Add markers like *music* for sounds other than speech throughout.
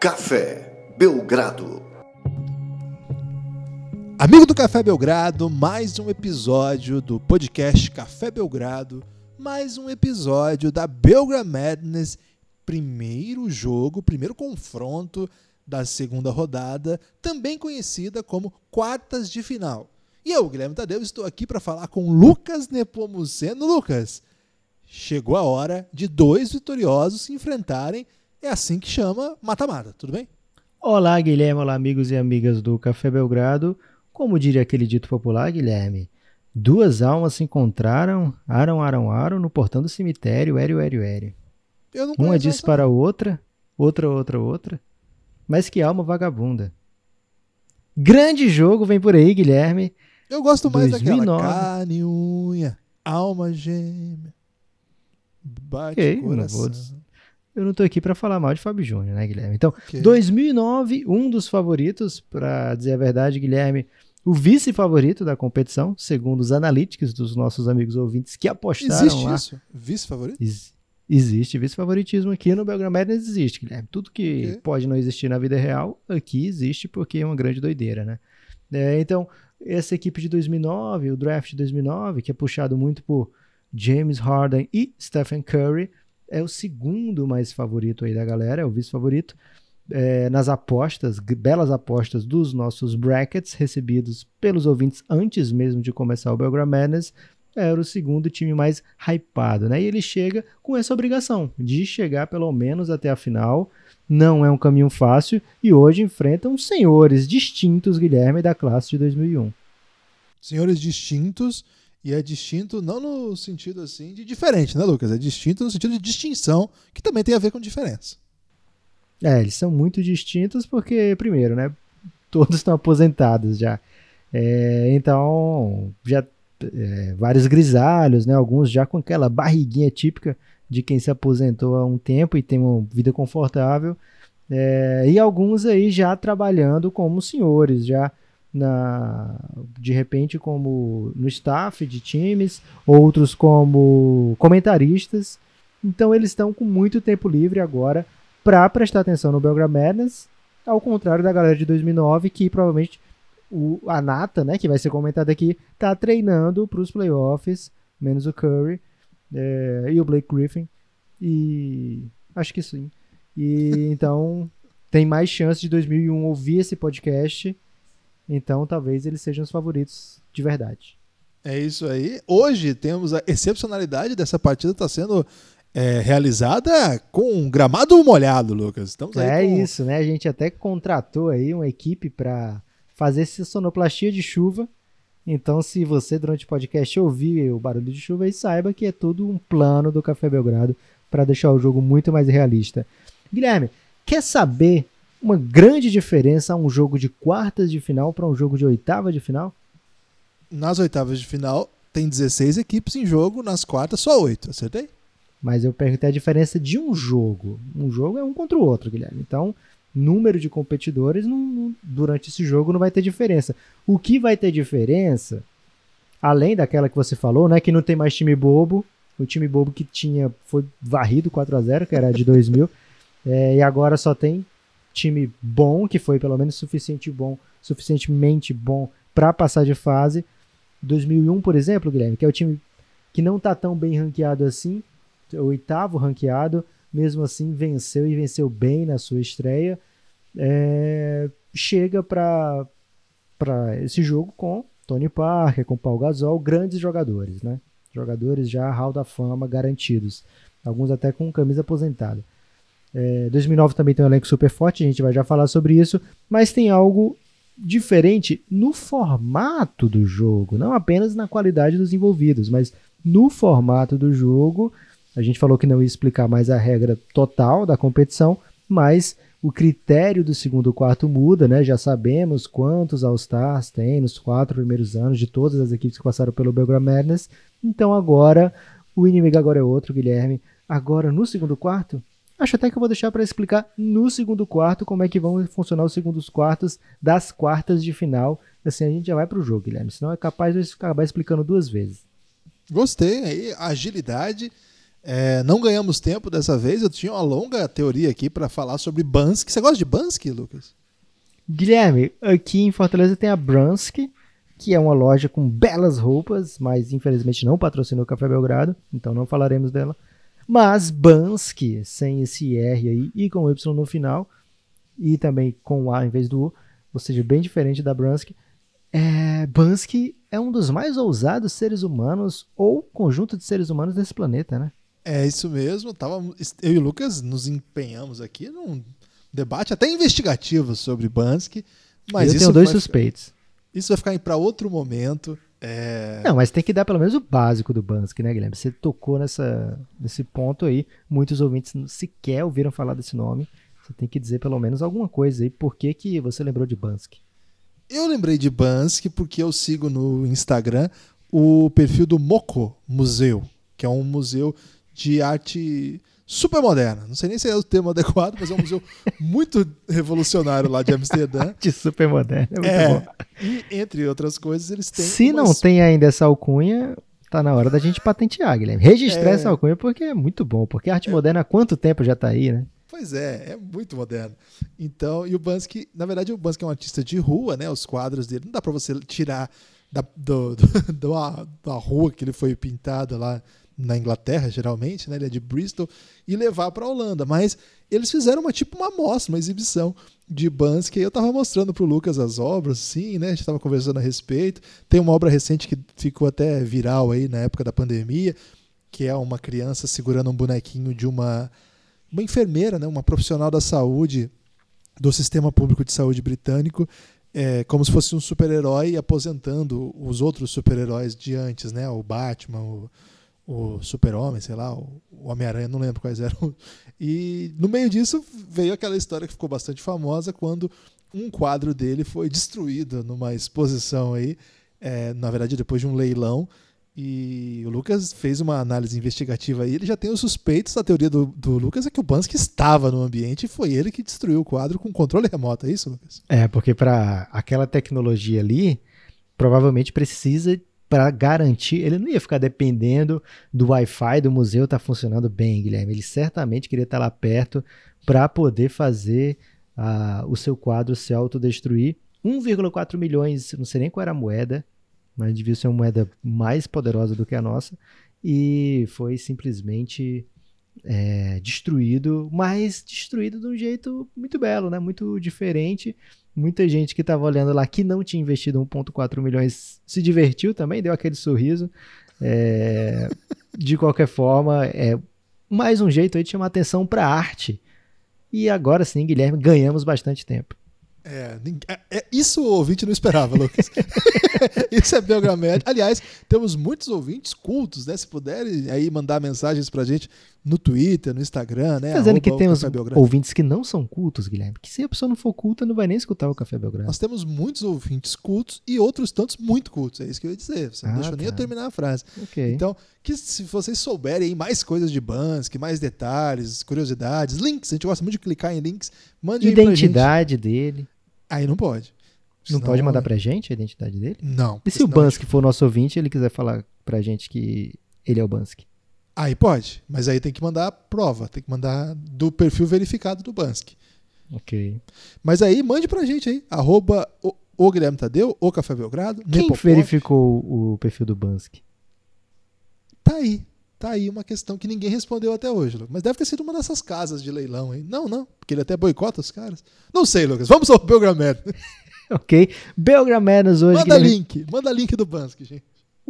Café Belgrado. Amigo do Café Belgrado, mais um episódio do podcast Café Belgrado, mais um episódio da Belgra Madness, primeiro jogo, primeiro confronto da segunda rodada, também conhecida como quartas de final. E eu, Guilherme Tadeu, estou aqui para falar com Lucas Nepomuceno. Lucas, chegou a hora de dois vitoriosos se enfrentarem. É assim que chama mata-mata, tudo bem? Olá, Guilherme. Olá, amigos e amigas do Café Belgrado. Como diria aquele dito popular, Guilherme, duas almas se encontraram, aram, aram, aram, no portão do cemitério, ério, ério, ério. Uma disse para a outra, outra, outra, outra. Mas que alma vagabunda. Grande jogo vem por aí, Guilherme. Eu gosto mais 2009. daquela carne unha, alma gêmea, bate okay, coração. Não eu não tô aqui para falar mal de Fábio Júnior, né, Guilherme? Então, okay. 2009, um dos favoritos, para dizer a verdade, Guilherme, o vice-favorito da competição, segundo os analíticos dos nossos amigos ouvintes que apostaram Existe lá. isso? Vice-favorito? Ex existe vice-favoritismo aqui no Belgrano Madness existe, Guilherme. Tudo que okay. pode não existir na vida real, aqui existe porque é uma grande doideira, né? É, então, essa equipe de 2009, o draft de 2009, que é puxado muito por James Harden e Stephen Curry, é o segundo mais favorito aí da galera, é o vice-favorito. É, nas apostas, belas apostas dos nossos brackets recebidos pelos ouvintes antes mesmo de começar o Belgram Madness, era o segundo time mais hypado, né? E ele chega com essa obrigação de chegar pelo menos até a final. Não é um caminho fácil e hoje enfrentam senhores distintos, Guilherme, da classe de 2001. Senhores distintos e é distinto não no sentido assim de diferente, né, Lucas? É distinto no sentido de distinção, que também tem a ver com diferença. É, eles são muito distintos porque, primeiro, né, *laughs* todos estão aposentados já. É, então, já é, vários grisalhos, né, alguns já com aquela barriguinha típica de quem se aposentou há um tempo e tem uma vida confortável. É, e alguns aí já trabalhando como senhores, já na, de repente como no staff de times, outros como comentaristas. Então eles estão com muito tempo livre agora para prestar atenção no Belgrade Madness, ao contrário da galera de 2009 que provavelmente o, a Nata, né, que vai ser comentada aqui, tá treinando para os playoffs, menos o Curry é, e o Blake Griffin e acho que sim. E então tem mais chance de 2001 ouvir esse podcast então, talvez eles sejam os favoritos de verdade. É isso aí. Hoje temos a excepcionalidade dessa partida está sendo é, realizada com um gramado molhado, Lucas. Estamos é com... isso, né? A gente até contratou aí uma equipe para fazer essa sonoplastia de chuva. Então, se você durante o podcast ouvir o barulho de chuva, aí saiba que é tudo um plano do Café Belgrado para deixar o jogo muito mais realista. Guilherme, quer saber uma grande diferença a um jogo de quartas de final para um jogo de oitava de final? Nas oitavas de final tem 16 equipes em jogo, nas quartas só 8, acertei? Mas eu perguntei a diferença de um jogo. Um jogo é um contra o outro, Guilherme. Então, número de competidores não, durante esse jogo não vai ter diferença. O que vai ter diferença, além daquela que você falou, né, que não tem mais time bobo, o time bobo que tinha foi varrido 4 a 0 que era de 2000, *laughs* é, e agora só tem time bom, que foi pelo menos suficiente bom, suficientemente bom para passar de fase. 2001, por exemplo, Guilherme, que é o time que não está tão bem ranqueado assim, o oitavo ranqueado, mesmo assim venceu e venceu bem na sua estreia. É, chega para esse jogo com Tony Parker, com Paul Gasol, grandes jogadores, né? Jogadores já hall da fama garantidos, alguns até com camisa aposentada. É, 2009 também tem um elenco super forte, a gente vai já falar sobre isso, mas tem algo diferente no formato do jogo, não apenas na qualidade dos envolvidos, mas no formato do jogo. A gente falou que não ia explicar mais a regra total da competição, mas o critério do segundo quarto muda, né? Já sabemos quantos All-Stars tem nos quatro primeiros anos de todas as equipes que passaram pelo Belgrade Madness. Então agora o inimigo agora é outro, Guilherme. Agora no segundo quarto Acho até que eu vou deixar para explicar no segundo quarto como é que vão funcionar os segundos quartos das quartas de final. Assim a gente já vai para o jogo, Guilherme. Senão é capaz de acabar explicando duas vezes. Gostei. Aí, agilidade É, não ganhamos tempo dessa vez. Eu tinha uma longa teoria aqui para falar sobre Bansky. Você gosta de Bansky, Lucas? Guilherme, aqui em Fortaleza tem a Bransky, que é uma loja com belas roupas, mas infelizmente não patrocinou o Café Belgrado, então não falaremos dela. Mas Bansky, sem esse R aí e com Y no final, e também com A em vez do U, ou seja, bem diferente da Bransky. É, Bansky é um dos mais ousados seres humanos ou conjunto de seres humanos desse planeta, né? É isso mesmo. Tava, eu e o Lucas nos empenhamos aqui num debate até investigativo sobre Bansky. Mas eu isso tenho dois vai, suspeitos. Isso vai ficar para outro momento. É... Não, mas tem que dar pelo menos o básico do Bansky, né, Guilherme? Você tocou nessa, nesse ponto aí. Muitos ouvintes sequer ouviram falar desse nome. Você tem que dizer pelo menos alguma coisa aí. Por que, que você lembrou de Bansky? Eu lembrei de Bansky porque eu sigo no Instagram o perfil do Moco Museu, que é um museu de arte super moderna. Não sei nem se é o termo adequado, mas é um museu *laughs* muito revolucionário lá de Amsterdã. *laughs* Arte super moderna, é muito É, bom. e entre outras coisas, eles têm. Se não umas- tem ainda essa alcunha, tá na hora da gente patentear, Guilherme. Registrar É. essa alcunha porque é muito bom. Porque a arte moderna há quanto tempo já tá aí, né? Pois é, é muito moderno. Então, e o Bansky, na verdade, o Bansky é um artista de rua, né? Os quadros dele não dá para você tirar da, do, *laughs* do- da, da rua que ele foi pintado lá na Inglaterra, geralmente, né? Ele é de Bristol e levar para a Holanda. Mas eles fizeram uma tipo uma mostra, uma exibição de Bansky. Eu tava mostrando pro Lucas as obras, sim, né? A gente tava conversando a respeito. Tem uma obra recente que ficou até viral aí na época da pandemia, que é uma criança segurando um bonequinho de uma uma enfermeira, né, uma profissional da saúde do sistema público de saúde britânico, é, como se fosse um super-herói aposentando os outros super-heróis de antes, né, o Batman, o, o Super-Homem, sei lá, o, Homem-Aranha, não lembro quais eram. E no meio disso veio aquela história que ficou bastante famosa quando um quadro dele foi destruído numa exposição aí, é, na verdade depois de um leilão, e o Lucas fez uma análise investigativa aí. Ele já tem os suspeitos. A teoria do, do Lucas é que o Bansky estava no ambiente e foi ele que destruiu o quadro com controle remoto. É isso, Lucas? É, porque para aquela tecnologia ali, provavelmente precisa para garantir, ele não ia ficar dependendo do Wi-Fi do museu estar funcionando bem, Guilherme. Ele certamente queria estar lá perto para poder fazer ah, o seu quadro se autodestruir. 1,4 milhões, não sei nem qual era a moeda, mas devia ser uma moeda mais poderosa do que a nossa, e foi simplesmente é, destruído, mas destruído de um jeito muito belo, né? muito diferente. Muita gente que estava olhando lá que não tinha investido 1,4 milhões se divertiu também, deu aquele sorriso. É, *laughs* de qualquer forma, é mais um jeito aí de chamar atenção para a arte. E agora sim, Guilherme, ganhamos bastante tempo. É, é- é- isso o ouvinte não esperava, Lucas. *laughs* isso é Belgramed. Aliás, temos muitos ouvintes cultos, né? Se puderem aí mandar mensagens pra gente no Twitter, no Instagram, né? Tá dizendo que temos ouvintes que não são cultos, Guilherme. Que se a pessoa não for culta, não vai nem escutar o Café Belgrado. Nós temos muitos ouvintes cultos e outros tantos muito cultos. É isso que eu ia dizer. Você não Ah, deixou nem eu tá. terminar a frase. Ok. Então, que se vocês souberem mais coisas de Bansky, mais detalhes, curiosidades, links, a gente gosta muito de clicar em links, mande. Identidade dele. Aí não pode. Não Senão- pode mandar pra gente a identidade dele? Não. E se o Bansky for nosso ouvinte ele quiser falar pra gente que ele é o Bansky? Aí pode, mas aí tem que mandar a prova, tem que mandar do perfil verificado do Bansky. Ok. Mas aí mande pra gente aí, arroba o, o Guilherme Tadeu, o Café Belgrado, Quem Nepopop. verificou o perfil do Bansky? Tá aí, tá aí uma questão que ninguém respondeu até hoje, Lucas. Mas deve ter sido uma dessas casas de leilão aí. Não, não, porque ele até boicota os caras. Não sei, Lucas, vamos ao Belgramed. *laughs* Ok. Belgramanos hoje, Manda Guilherme. link, manda link do Bansky, gente.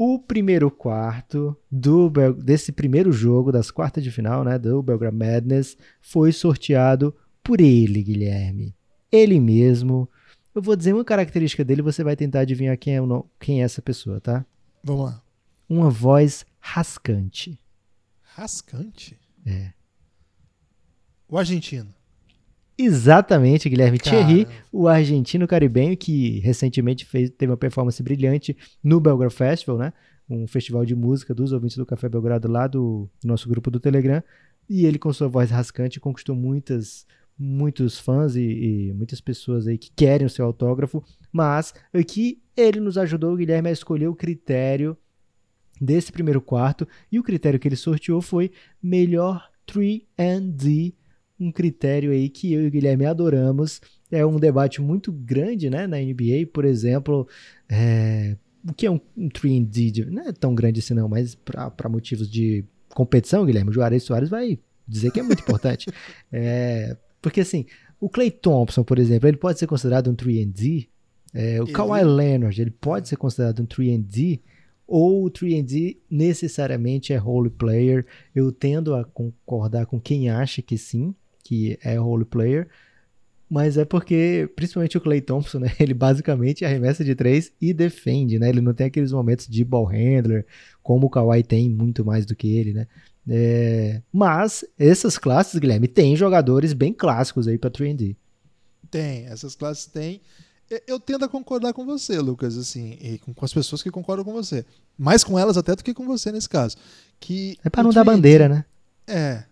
O primeiro quarto do desse primeiro jogo das quartas de final, né, do Belgram Madness, foi sorteado por ele, Guilherme. Ele mesmo. Eu vou dizer uma característica dele, você vai tentar adivinhar quem é, o quem é essa pessoa, tá? Vamos lá. Uma voz rascante. Rascante? É. O argentino. Exatamente, Guilherme Thierry, Caramba. o argentino caribenho que recentemente fez, teve uma performance brilhante no Belgrado Festival, né? Um festival de música dos ouvintes do Café Belgrado lá do nosso grupo do Telegram. E ele, com sua voz rascante, conquistou muitas, muitos fãs e, e muitas pessoas aí que querem o seu autógrafo. Mas aqui ele nos ajudou, Guilherme, a escolher o critério desse primeiro quarto e o critério que ele sorteou foi melhor 3 and D, um critério aí que eu e o Guilherme adoramos. É um debate muito grande né, na NBA, por exemplo, é, o que é um, um 3 and D? Não é tão grande assim não, mas para motivos de competição, Guilherme, o Juarez Soares vai dizer que é muito importante. *laughs* É, porque assim, o Clay Thompson, por exemplo, ele pode ser considerado um 3 and D. É, o ele... Kawhi Leonard, ele pode ser considerado um 3 and D ou o 3D necessariamente é role player. Eu tendo a concordar com quem acha que sim, que é role player, mas é porque, principalmente o Clay Thompson, *laughs* né, ele basicamente arremessa de três e defende, né, ele não tem aqueles momentos de ball handler, como o Kawhi tem muito mais do que ele, né, é, mas essas classes, Guilherme, tem jogadores bem clássicos aí para 3D. Tem, essas classes tem, eu tendo a concordar com você, Lucas, assim, e com, com, as pessoas que concordam com você. Mais com elas até do que com você nesse caso. Que é para não dar bandeira, né? É.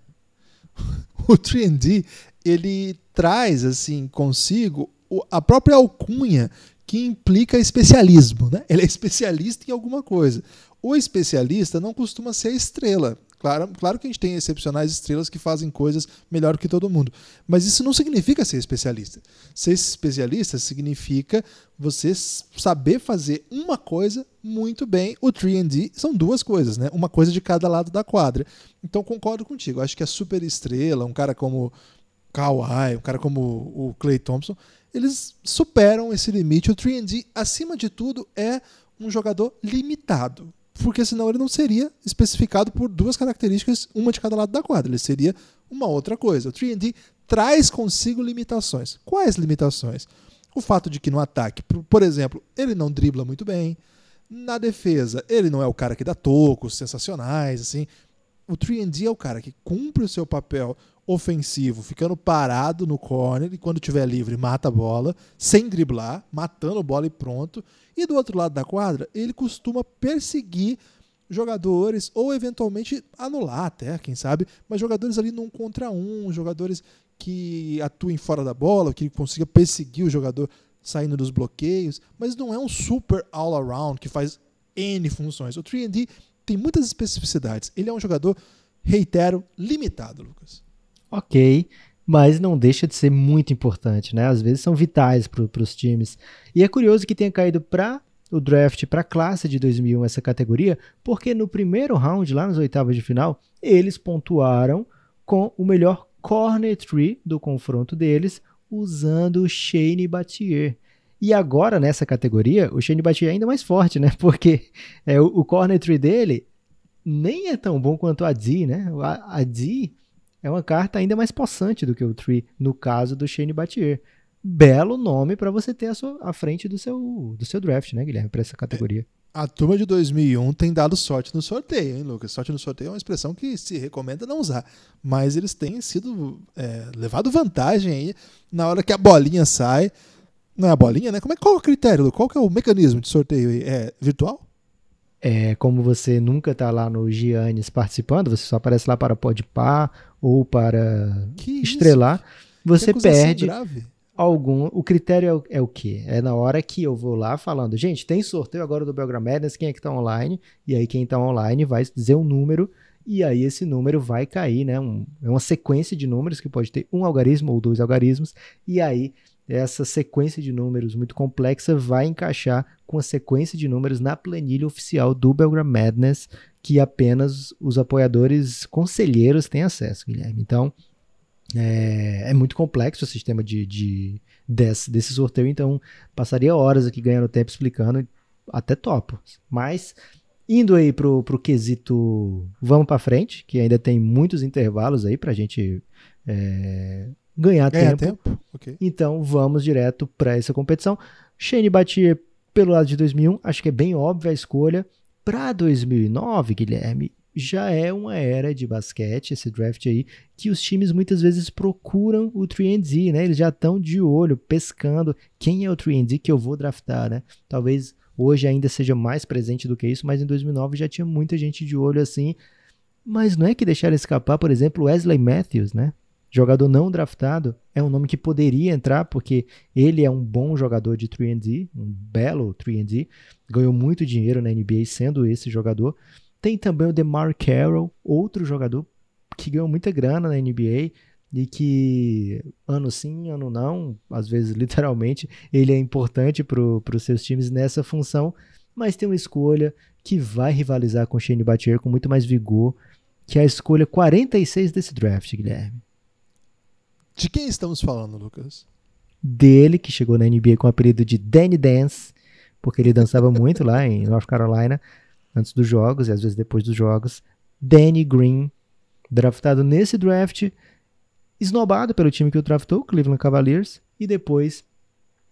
O 3D, *laughs* ele traz, assim, consigo a própria alcunha que implica especialismo, né? Ele é *laughs* especialista em alguma coisa. O especialista não costuma ser estrela. Claro, claro que a gente tem excepcionais estrelas que fazem coisas melhor que todo mundo, mas isso não significa ser especialista. Ser especialista significa você saber fazer uma coisa muito bem. O 3D são duas coisas, né? Uma coisa de cada lado da quadra. Então concordo contigo. Acho que a super estrela, um cara como Kawhi, um cara como o Clay Thompson, eles superam esse limite. O 3D, acima de tudo, é um jogador limitado porque senão ele não seria especificado por duas características, uma de cada lado da quadra. Ele seria uma outra coisa. O 3D traz consigo limitações. Quais limitações? O fato de que no ataque, por exemplo, ele não dribla muito bem. Na defesa, ele não é o cara que dá tocos sensacionais, assim. O 3D é o cara que cumpre o seu papel ofensivo, ficando parado no corner e quando tiver livre mata a bola, sem driblar, matando a bola e pronto. E do outro lado da quadra, ele costuma perseguir jogadores ou eventualmente anular até, quem sabe, mas jogadores ali num contra um, jogadores que atuem fora da bola, que consiga perseguir o jogador saindo dos bloqueios, mas não é um super all around que faz N funções. O 3D tem muitas especificidades. Ele é um jogador, reitero, limitado, Lucas ok, mas não deixa de ser muito importante, né? Às vezes são vitais para os times. E é curioso que tenha caído para o draft para a classe de 2001 essa categoria, porque no primeiro round, lá nas oitavas de final, eles pontuaram com o melhor corner tree do confronto deles, usando o Shane Battier. E agora, nessa categoria, o Shane Battier é ainda mais forte, né? *laughs* Porque é, o, o corner tree dele nem é tão bom quanto a D, né? A, a é uma carta ainda mais possante do que o Tree, no caso do Shane Battier. Belo nome para você ter a sua, à frente do seu, do seu draft, né, Guilherme, para essa categoria. A turma de 2001 tem dado sorte no sorteio, hein, Lucas? Sorte no sorteio é uma expressão que se recomenda não usar, mas eles têm sido é, levado vantagem aí na hora que a bolinha sai. Não é a bolinha, né? Como é, qual é o critério? Qual é o mecanismo de sorteio aí? É virtual? É, como você nunca está lá no Giannis participando, você só aparece lá para Podpar ou para que estrelar, isso? você perde grave. algum. O critério é, é, o quê? É na hora que eu vou lá falando, gente, tem sorteio agora do Belgram Madness, quem é que está online? E aí quem está online vai dizer um número e aí esse número vai cair, né? Um, é uma sequência de números que pode ter um algarismo ou dois algarismos, e aí essa sequência de números muito complexa vai encaixar com a sequência de números na planilha oficial do Belgram Madness, que apenas os apoiadores conselheiros têm acesso, Guilherme. Então, é, é muito complexo o sistema de, de desse, desse sorteio, então passaria horas aqui ganhando tempo explicando, até topo. Mas, indo aí pro, pro quesito vamos para frente, que ainda tem muitos intervalos aí pra gente é, ganhar, ganhar tempo. tempo. Okay. Então vamos direto para essa competição. Shane Batier pelo lado de 2001, acho que é bem óbvia a escolha. Para 2009, Guilherme, já é uma era de basquete, esse draft aí, que os times muitas vezes procuram o 3D, né? Eles já estão de olho, pescando quem é o 3D que eu vou draftar, né? Talvez hoje ainda seja mais presente do que isso, mas em 2009 já tinha muita gente de olho assim. Mas não é que deixaram escapar, por exemplo, Wesley Matthews, né? Jogador não draftado, é um nome que poderia entrar, porque ele é um bom jogador de 3D, um belo 3D, ganhou muito dinheiro na NBA sendo esse jogador. Tem também o DeMar Carroll, outro jogador que ganhou muita grana na NBA e que ano sim, ano não, às vezes *laughs* literalmente, ele é importante para os seus times nessa função, mas tem uma escolha que vai rivalizar com o Shane Battier com muito mais vigor, que é a escolha 46 desse draft, Guilherme. De quem estamos falando, Lucas? Dele, que chegou na NBA com o apelido de Danny Dance, porque ele dançava muito lá em North Carolina, antes dos jogos e às vezes depois dos jogos. Danny Green, draftado nesse draft, esnobado pelo time que o draftou, Cleveland Cavaliers, e depois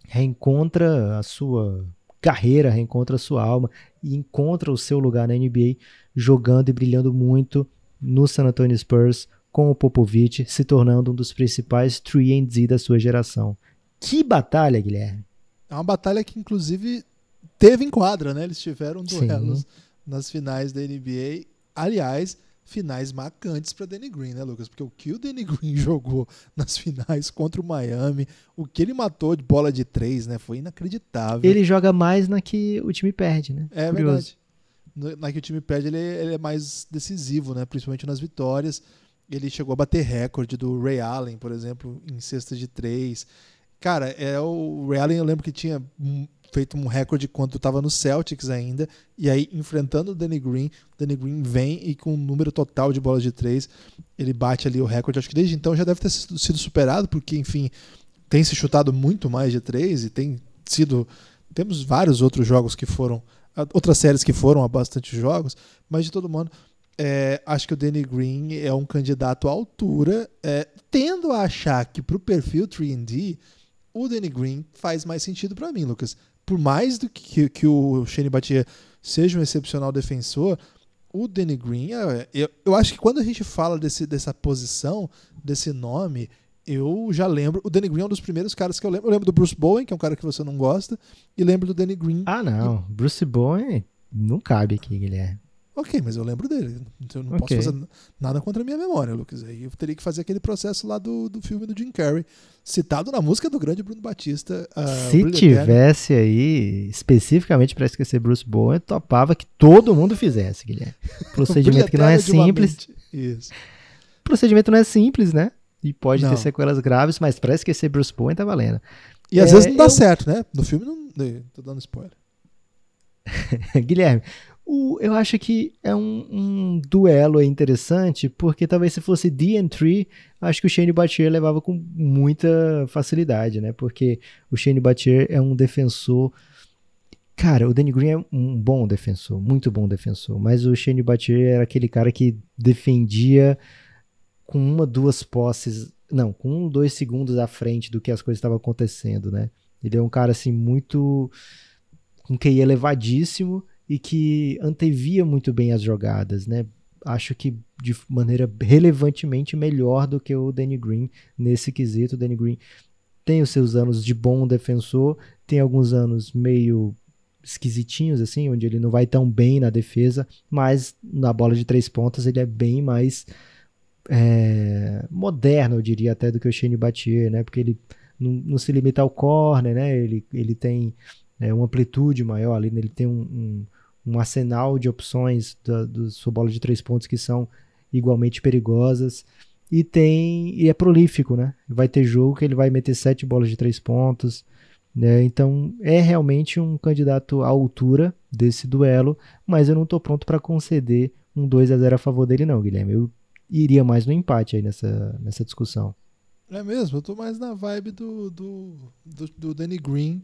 reencontra a sua carreira, reencontra a sua alma e encontra o seu lugar na NBA, jogando e brilhando muito no San Antonio Spurs, com o Popovich se tornando um dos principais 3D da sua geração. Que batalha, Guilherme! É uma batalha que, inclusive, teve em quadra, né? Eles tiveram duelos Sim. nas finais da NBA. Aliás, finais marcantes para Danny Green, né, Lucas? Porque o que o Danny *laughs* Green jogou nas finais contra o Miami, o que ele matou de bola de três, né? Foi inacreditável. Ele joga mais na que o time perde, né? É Curioso. verdade. Na que o time perde, ele, ele é mais decisivo, né? Principalmente nas vitórias. Ele chegou a bater recorde do Ray Allen, por exemplo, em cestas de três. Cara, é o Ray Allen eu lembro que tinha feito um recorde quando estava no Celtics ainda, e aí enfrentando o Danny Green, o Danny Green vem e com um número total de bolas de três, ele bate ali o recorde. Acho que desde então já deve ter sido superado, porque enfim, tem se chutado muito mais de três e tem sido temos vários outros jogos que foram outras séries que foram a bastante jogos, mas de todo modo é, acho que o Danny Green é um candidato à altura, é, tendo a achar que para o perfil 3D, o Danny Green faz mais sentido para mim, Lucas. Por mais do que, que o Shane Batia seja um excepcional defensor, o Danny Green, é, eu, eu acho que quando a gente fala desse, dessa posição, desse nome, eu já lembro. O Danny Green é um dos primeiros caras que eu lembro. Eu lembro do Bruce Bowen, que é um cara que você não gosta, e lembro do Danny Green. Ah, não. E... Bruce Bowen não cabe aqui, Guilherme. Ok, mas eu lembro dele. Então eu não okay. posso fazer nada contra a minha memória, Lucas. Aí eu teria que fazer aquele processo lá do, do filme do Jim Carrey, citado na música do grande Bruno Batista. Uh, Se tivesse aí, especificamente para esquecer Bruce Bowen, topava que todo mundo fizesse, Guilherme. *laughs* Procedimento que não é simples. Isso. Procedimento não é simples, né? E pode não. ter sequelas graves, mas para esquecer Bruce Bowen tá valendo. E às é, vezes não dá eu... certo, né? No filme não. Tô dando spoiler. *laughs* Guilherme, o, eu acho que é um, um, duelo interessante, porque talvez se fosse D3, acho que o Shane Battier levava com muita facilidade, né? Porque o Shane Battier é um defensor. Cara, o Danny Green é um bom defensor, muito bom defensor, mas o Shane Battier era aquele cara que defendia com uma, duas posses, não, com um, dois segundos à frente do que as coisas estavam acontecendo, né? Ele é um cara assim muito com QI elevadíssimo e que antevia muito bem as jogadas, né? Acho que de maneira relevantemente melhor do que o Danny Green nesse quesito. O Danny Green tem os seus anos de bom defensor, tem alguns anos meio esquisitinhos, assim, onde ele não vai tão bem na defesa, mas na bola de três pontas ele é bem mais é, moderno, eu diria até, do que o Shane Battier, né? Porque ele não, não se limita ao corner, né? Ele, ele tem é, uma amplitude maior ali, né? ele tem um, um um arsenal de opções da, do sua bola de três pontos que são igualmente perigosas. E tem e é prolífico, né? Vai ter jogo que ele vai meter sete bolas de três pontos. Né? Então é realmente um candidato à altura desse duelo, mas eu não estou pronto para conceder um 2 a 0 a favor dele, não, Guilherme. Eu iria mais no empate aí nessa, nessa discussão. É mesmo, eu estou mais na vibe do, do, do, do Danny Green.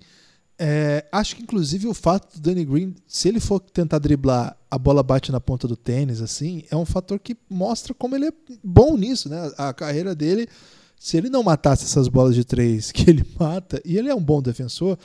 É, acho que inclusive o fato do Danny Green, se ele for tentar driblar, a bola bate na ponta do tênis, assim, é um fator que mostra como ele é bom nisso, né? A carreira dele, se ele não matasse essas bolas de três que ele *laughs* mata, e ele é um bom defensor,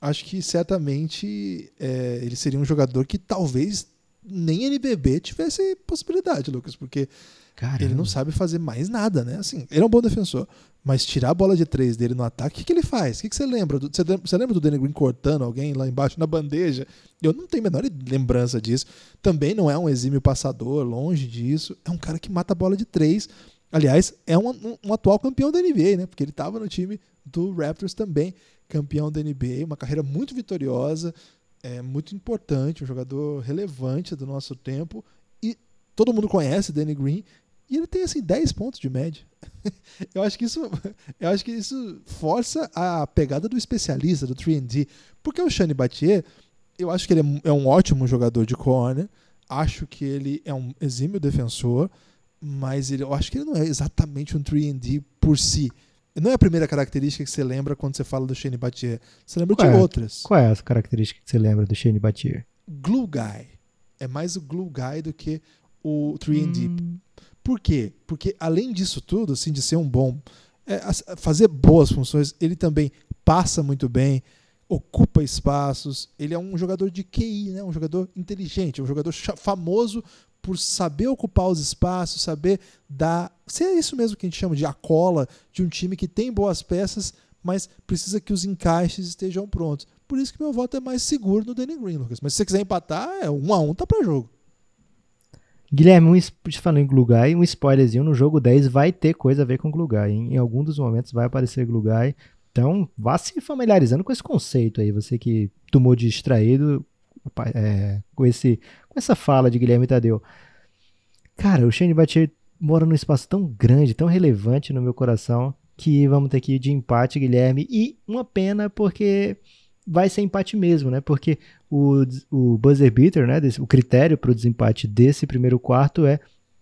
acho que certamente é, ele seria um jogador que talvez nem NBB tivesse possibilidade, Lucas, porque Caramba. ele não sabe fazer mais nada, né? Assim, ele é um bom defensor, mas tirar a bola de três dele no ataque, o que, que ele faz? O que, que você lembra? Você, você, lembra do Danny Green cortando alguém lá embaixo na bandeja? Eu não tenho a menor lembrança disso. Também não é um exímio passador, longe disso. É um cara que mata a bola de três. Aliás, é um, um, um atual campeão da NBA, né? Porque ele estava no time do Raptors também, campeão da NBA, uma carreira muito vitoriosa, é muito importante, um jogador relevante do nosso tempo e todo mundo conhece Danny Green e ele tem assim 10 pontos de média. *laughs* eu acho que isso *laughs* eu acho que isso força a pegada do especialista do 3D, porque o Shane Battier, eu acho que ele é um ótimo jogador de corner, acho que ele é um exímio defensor, mas ele, eu acho que ele não é exatamente um 3D por si. Não é a primeira característica que você lembra quando você fala do Shane Battier. Você lembra Qual de é? outras. Qual é a característica que você lembra do Shane Battier? Glue Guy. É mais o Glue Guy do que o 3D. Hum, Por quê? Porque além disso tudo, assim, de ser um bom. é, fazer boas funções, ele também passa muito bem, ocupa espaços. Ele é um jogador de QI, né? um jogador inteligente, um jogador famoso por saber ocupar os espaços, saber dar. Se é isso mesmo que a gente chama de a cola de um time que tem boas peças, mas precisa que os encaixes estejam prontos. Por isso que meu voto é mais seguro no Danny Green, Lucas. Mas se você quiser empatar, é um a um, tá pra jogo. Guilherme, um, falando em Glugai, um spoilerzinho no jogo 10 vai ter coisa a ver com Glugai. Em, em algum dos momentos vai aparecer Glugai. Então, vá se familiarizando com esse conceito aí. Você que tomou de distraído é, com, esse, com essa fala de Guilherme Tadeu. Cara, o Shane Battier mora num espaço tão grande, tão relevante no meu coração, que vamos ter que ir de empate, Guilherme. E uma pena, porque vai ser empate mesmo, né? Porque o, o buzzer beater, né? desse- o critério para o desempate desse primeiro quarto é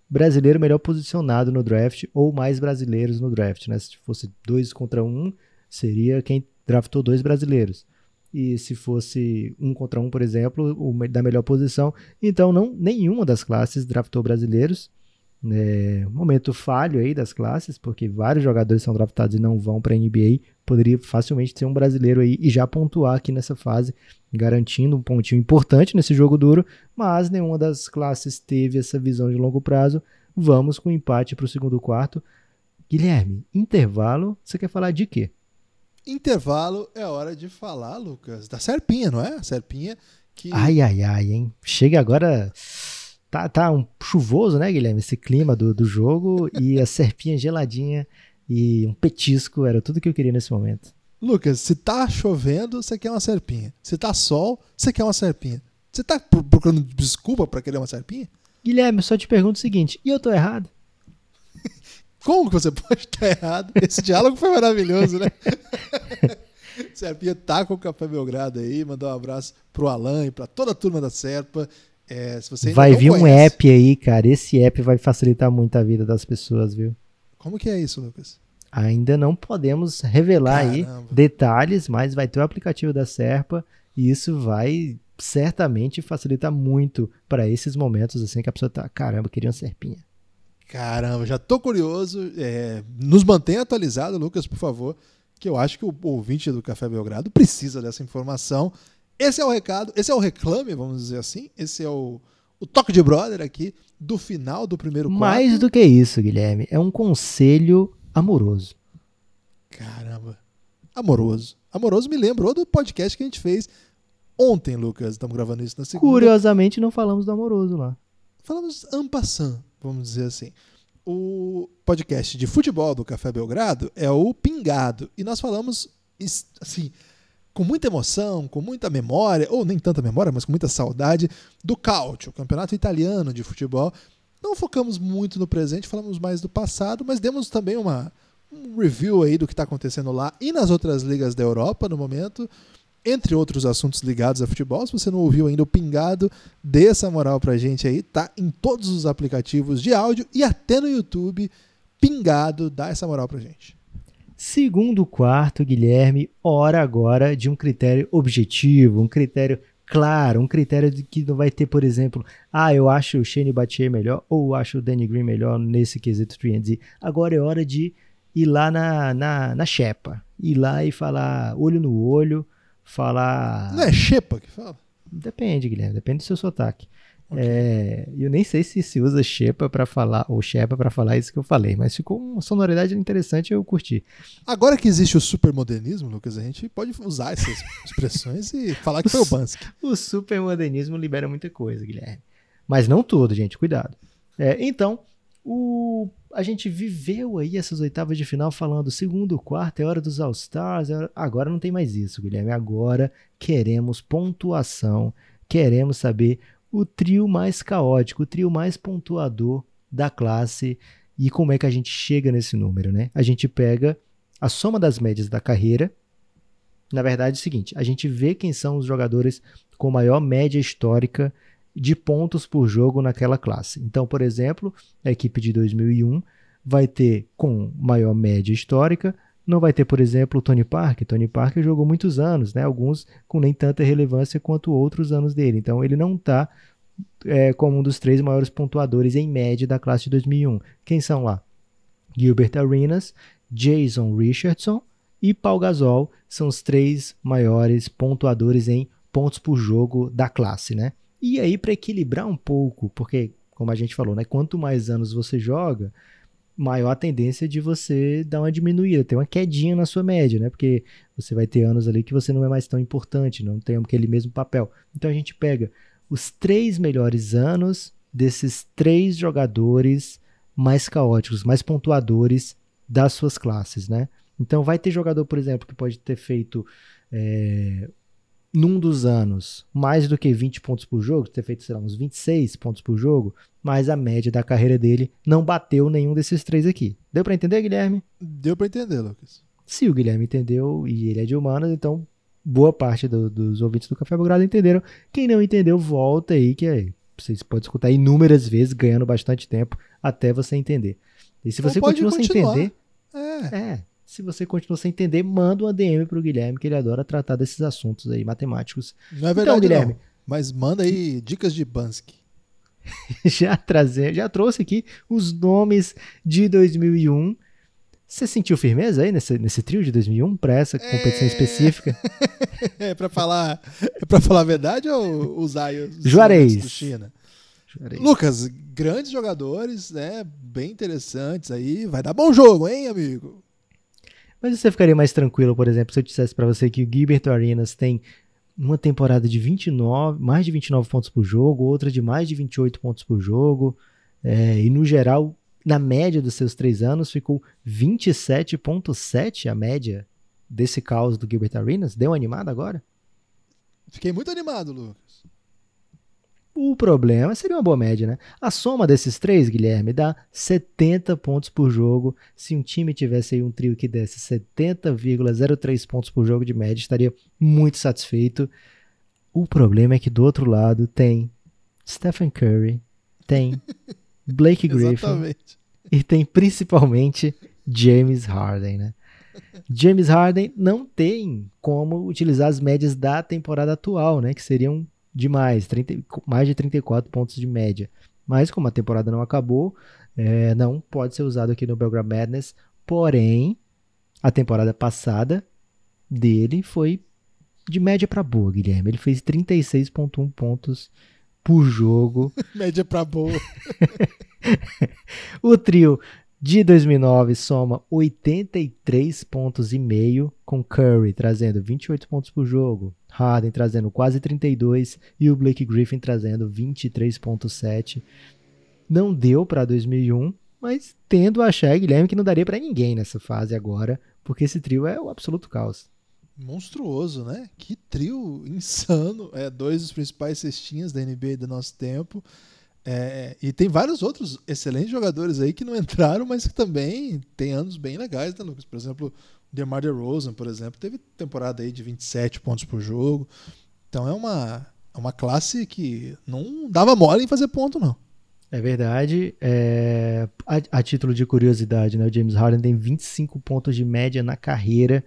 brasileiro melhor posicionado no draft ou mais brasileiros no draft, né? Se fosse dois contra um, seria quem draftou dois brasileiros. E se fosse um contra um, por exemplo, o da melhor posição, então não nenhuma das classes draftou brasileiros. É, momento falho aí das classes, porque vários jogadores são draftados e não vão para a NBA. Poderia facilmente ser um brasileiro aí e já pontuar aqui nessa fase, garantindo um pontinho importante nesse jogo duro, mas nenhuma das classes teve essa visão de longo prazo. Vamos com empate para o segundo quarto. Guilherme, intervalo, você quer falar de quê? Intervalo é hora de falar, Lucas, da Serpinha, não é? A Serpinha que. Ai, ai, ai, hein? Chega agora. Tá, tá um chuvoso, né, Guilherme? Esse clima do, do jogo e a serpinha geladinha e um petisco era tudo que eu queria nesse momento. Lucas, se tá chovendo, você quer uma serpinha. Se tá sol, você quer uma serpinha. Você tá pro- procurando desculpa pra querer uma serpinha? Guilherme, eu só te pergunto o seguinte: e eu tô errado? *laughs* Como que você pode estar errado? Esse diálogo foi maravilhoso, né? *laughs* Serpinha tá com o Café Belgrado aí, mandar um abraço pro Alan e pra toda a turma da Serpa. É, Vai vir um conhece- app aí, cara. Esse app vai facilitar muito a vida das pessoas, viu? Como que é isso, Lucas? Ainda não podemos revelar aí Caramba. detalhes, mas vai ter o aplicativo da Serpa e isso vai certamente facilitar muito para esses momentos assim que a pessoa tá, caramba, queria uma serpinha. Caramba, já tô curioso. É, nos mantenha atualizado, Lucas, por favor, que eu acho que o ouvinte do Café Belgrado precisa dessa informação. Esse é o recado, esse é o reclame, vamos dizer assim. Esse é o, o toque de brother aqui do final do primeiro quarto. Mais do que isso, Guilherme, é um conselho amoroso. Caramba. Amoroso. Amoroso me lembrou do podcast que a gente fez ontem, Lucas. Estamos gravando isso na segunda. Curiosamente, não falamos do amoroso lá. falamos en passant, vamos dizer assim. O podcast de futebol do Café Belgrado é o Pingado. E nós falamos, assim, com muita emoção, com muita memória, ou nem tanta memória, mas com muita saudade, do Calcio, o campeonato italiano de futebol. Não focamos muito no presente, falamos mais do passado, mas demos também uma, um review aí do que está acontecendo lá e nas outras ligas da Europa no momento, entre outros assuntos ligados a futebol. Se você não ouviu ainda o Pingado, dê essa moral pra gente aí, tá em todos os aplicativos de áudio e até no YouTube. Pingado, dá essa moral pra gente. Segundo quarto, Guilherme, hora agora de um critério objetivo, um critério claro, um critério de que não vai ter, por exemplo, ah, eu acho o Shane Battier melhor ou eu acho o Danny Green melhor nesse quesito 3D. Agora é hora de ir lá na, na, na chepa, ir lá e falar olho no olho, falar... Não é Xepa que fala? Depende, Guilherme, depende do seu sotaque. É, eu nem sei se se usa Shepa para falar, ou Shepa para falar isso que eu falei, mas ficou uma sonoridade interessante e eu curti. Agora que existe o supermodernismo, Lucas, a gente pode usar essas *laughs* expressões e falar que foi o Bansky. O supermodernismo libera muita coisa, Guilherme. Mas não tudo, gente, cuidado. É, então, O, a gente viveu aí essas oitavas de final falando segundo, quarto, é hora dos All-Stars. É hora... Agora não tem mais isso, Guilherme. Agora queremos pontuação, queremos saber o trio mais caótico, o trio mais pontuador da classe e como é que a gente chega nesse número, né? A gente pega a soma das médias da carreira. Na verdade é o seguinte, a gente vê quem são os jogadores com maior média histórica de pontos por jogo naquela classe. Então, por exemplo, a equipe de 2001 vai ter com maior média histórica, não vai ter, por exemplo, o Tony Parker. Tony Parker jogou muitos anos, né? alguns com nem tanta relevância quanto outros anos dele. Então, ele não está é, como um dos três maiores pontuadores em média da classe de 2001. Quem são lá? Gilbert Arenas, Jason Richardson e Paul Gasol são os três maiores pontuadores em pontos por jogo da classe, né? E aí, para equilibrar um pouco, porque, como a gente falou, né, quanto mais anos você joga, maior a tendência de você dar uma diminuída, ter uma quedinha na sua média, né? Porque você vai ter anos ali que você não é mais tão importante, não tem aquele mesmo papel. Então a gente pega os três melhores anos desses três jogadores mais caóticos, mais pontuadores das suas classes, né? Então vai ter jogador, por exemplo, que pode ter feito é, num dos anos mais do que 20 pontos por jogo, ter feito, sei lá, uns 26 pontos por jogo, mas a média da carreira dele não bateu nenhum desses três aqui. Deu para entender, Guilherme? Deu para entender, Lucas. Se o Guilherme entendeu e ele é de humanas, então boa parte do, dos ouvintes do Café Belgrado entenderam. Quem não entendeu, volta aí, que aí vocês podem escutar inúmeras vezes, ganhando bastante tempo até você entender. E se você continua sem entender. É. é se você continua sem entender, manda uma DM pro Guilherme, que ele adora tratar desses assuntos aí matemáticos. Não é verdade, então, Guilherme. Não, mas manda aí dicas de Bansky. *laughs* já trazer, já trouxe aqui os nomes de 2001. Você sentiu firmeza aí nesse, nesse trio de 2001 para essa competição *laughs* é... específica? é para falar, é para falar a verdade ou usar os Juarez China? Juarez. Lucas, grandes jogadores, né? Bem interessantes aí. Vai dar bom jogo, hein, amigo? Mas você ficaria mais tranquilo, por exemplo, se eu dissesse para você que o Gilbert Arenas tem uma temporada de 29, mais de 29 pontos por jogo, outra de mais de 28 pontos por jogo, é, e no geral, na média dos seus três anos, ficou 27,7 a média desse caos do Gilbert Arenas. Deu animado agora? Fiquei muito animado, Lucas. O problema seria uma boa média, né? A soma desses três, Guilherme, dá 70 pontos por jogo. Se um time tivesse aí um trio que desse 70,03 pontos por jogo de média, estaria muito satisfeito. O problema é que do outro lado tem Stephen Curry, tem *laughs* Blake Griffin e tem principalmente James Harden, né? James Harden não tem como utilizar as médias da temporada atual, né? Que seriam demais, 30, mais de 34 pontos de média. Mas como a temporada não acabou, é, não pode ser usado aqui no Belgrade Madness. Porém, a temporada passada dele foi de média para boa, Guilherme. Ele fez 36.1 pontos por jogo. *laughs* média para boa. *laughs* o trio de 2009 soma 83 pontos e meio, com Curry trazendo 28 pontos por jogo, Harden trazendo quase 32 e o Blake Griffin trazendo 23.7. Não deu para 2001, mas tendo a achar, Guilherme, que não daria para ninguém nessa fase agora, porque esse trio é o absoluto caos. Monstruoso, né? Que trio insano. É dois dos principais cestinhas da NBA do nosso tempo. É, e tem vários outros excelentes jogadores aí que não entraram, mas que também tem anos bem legais, né, Lucas? Por exemplo, DeMar DeRozan, por exemplo, teve temporada aí de 27 pontos por jogo. Então é uma, é uma classe que não dava mole em fazer ponto, não. É verdade. É, a, a, título de curiosidade, né, o James Harden tem 25 pontos de média na carreira.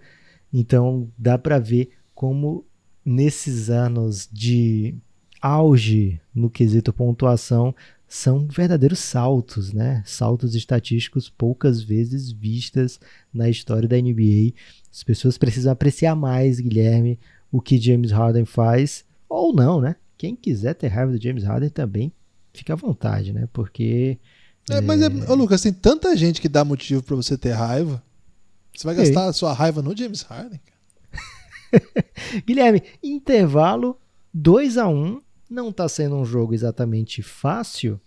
Então dá para ver como nesses anos de auge no quesito pontuação são verdadeiros saltos, né? Saltos estatísticos poucas vezes vistas na história da NBA. As pessoas precisam apreciar mais, Guilherme, o que James Harden faz, ou não, né? Quem quiser ter raiva do James Harden também fica à vontade, né? Porque. É, mas, é, ô Lucas, tem tanta gente que dá motivo para você ter raiva. Você vai gastar a sua raiva no James Harden, *laughs* Guilherme, intervalo 2 a 1 um, não está sendo um jogo exatamente fácil,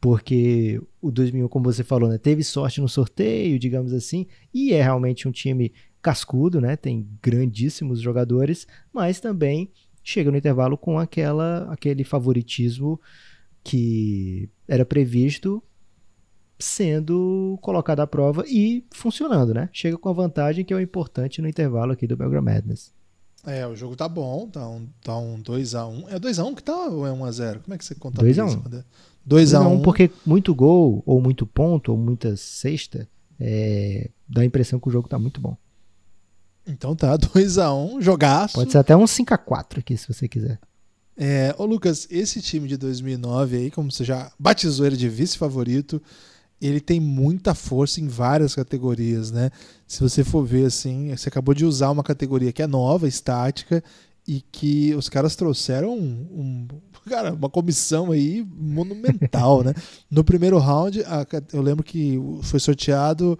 porque o 2001, como você falou, né, teve sorte no sorteio, digamos assim, e é realmente um time cascudo, né? Tem grandíssimos jogadores, mas também chega no intervalo com aquela aquele favoritismo que era previsto sendo colocado à prova e funcionando, né? Chega com a vantagem que é o importante no intervalo aqui do Belgrade Madness. É, o jogo tá bom, tá um, tá um 2x1. É 2x1 que tá ou é 1x0? Como é que você conta 2x1. 2x1. Porque muito gol, ou muito ponto, ou muita sexta, é, dá a impressão que o jogo tá muito bom. Então tá, *laughs* 2x1, jogaço. Pode ser até um 5x4 aqui, se você quiser. É, ô Lucas, esse time de 2009 aí, como você já batizou ele de vice-favorito, ele tem muita força em várias categorias, né? Se você for ver assim, você acabou de usar uma categoria que é nova, estática, e que os caras trouxeram um, um *laughs* cara, uma comissão aí monumental, né? No primeiro round, a, eu lembro que foi sorteado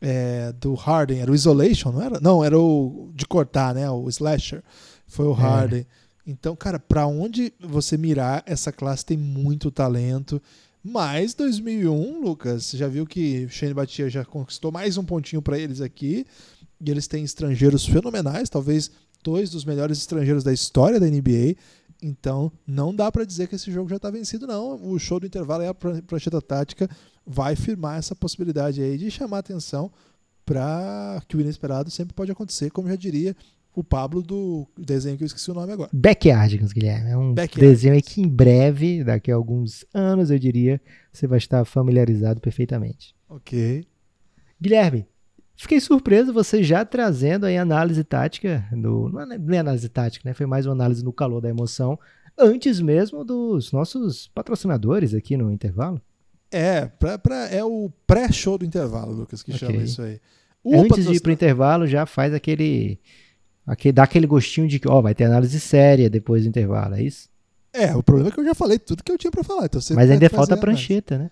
é, do Harden, era o Isolation, não era? Não, era o de cortar, né? O Slasher. Foi o é. Harden. É. Então, cara, para onde você mirar, essa classe tem muito talento. Mas 2001, Lucas, já viu que Shane Batia já conquistou mais um pontinho para eles aqui. E eles têm estrangeiros fenomenais, talvez dois dos melhores estrangeiros da história da NBA. Então, não dá para dizer que esse jogo já está vencido, não. O show do intervalo e a prancheta tática vai firmar essa possibilidade aí de chamar atenção para que o inesperado sempre pode acontecer, como já diria o Pablo do desenho que eu esqueci o nome agora. Backyardigans, Guilherme. É um desenho aí que em breve, daqui a alguns anos, eu diria, você vai estar familiarizado perfeitamente. Ok. Guilherme, fiquei surpreso você já trazendo aí análise tática, no, não é análise tática, né? Foi mais uma análise no calor da emoção, antes mesmo dos nossos patrocinadores aqui no intervalo. É, pra, pra, é o pré-show do intervalo, Lucas, que okay. chama isso aí. O Antes de ir pro intervalo, já faz aquele Aqui, dá aquele gostinho de que, ó, vai ter análise séria depois do intervalo, é isso? É, o problema é que eu já falei tudo que eu tinha para falar. Então Mas ainda falta a prancheta, né?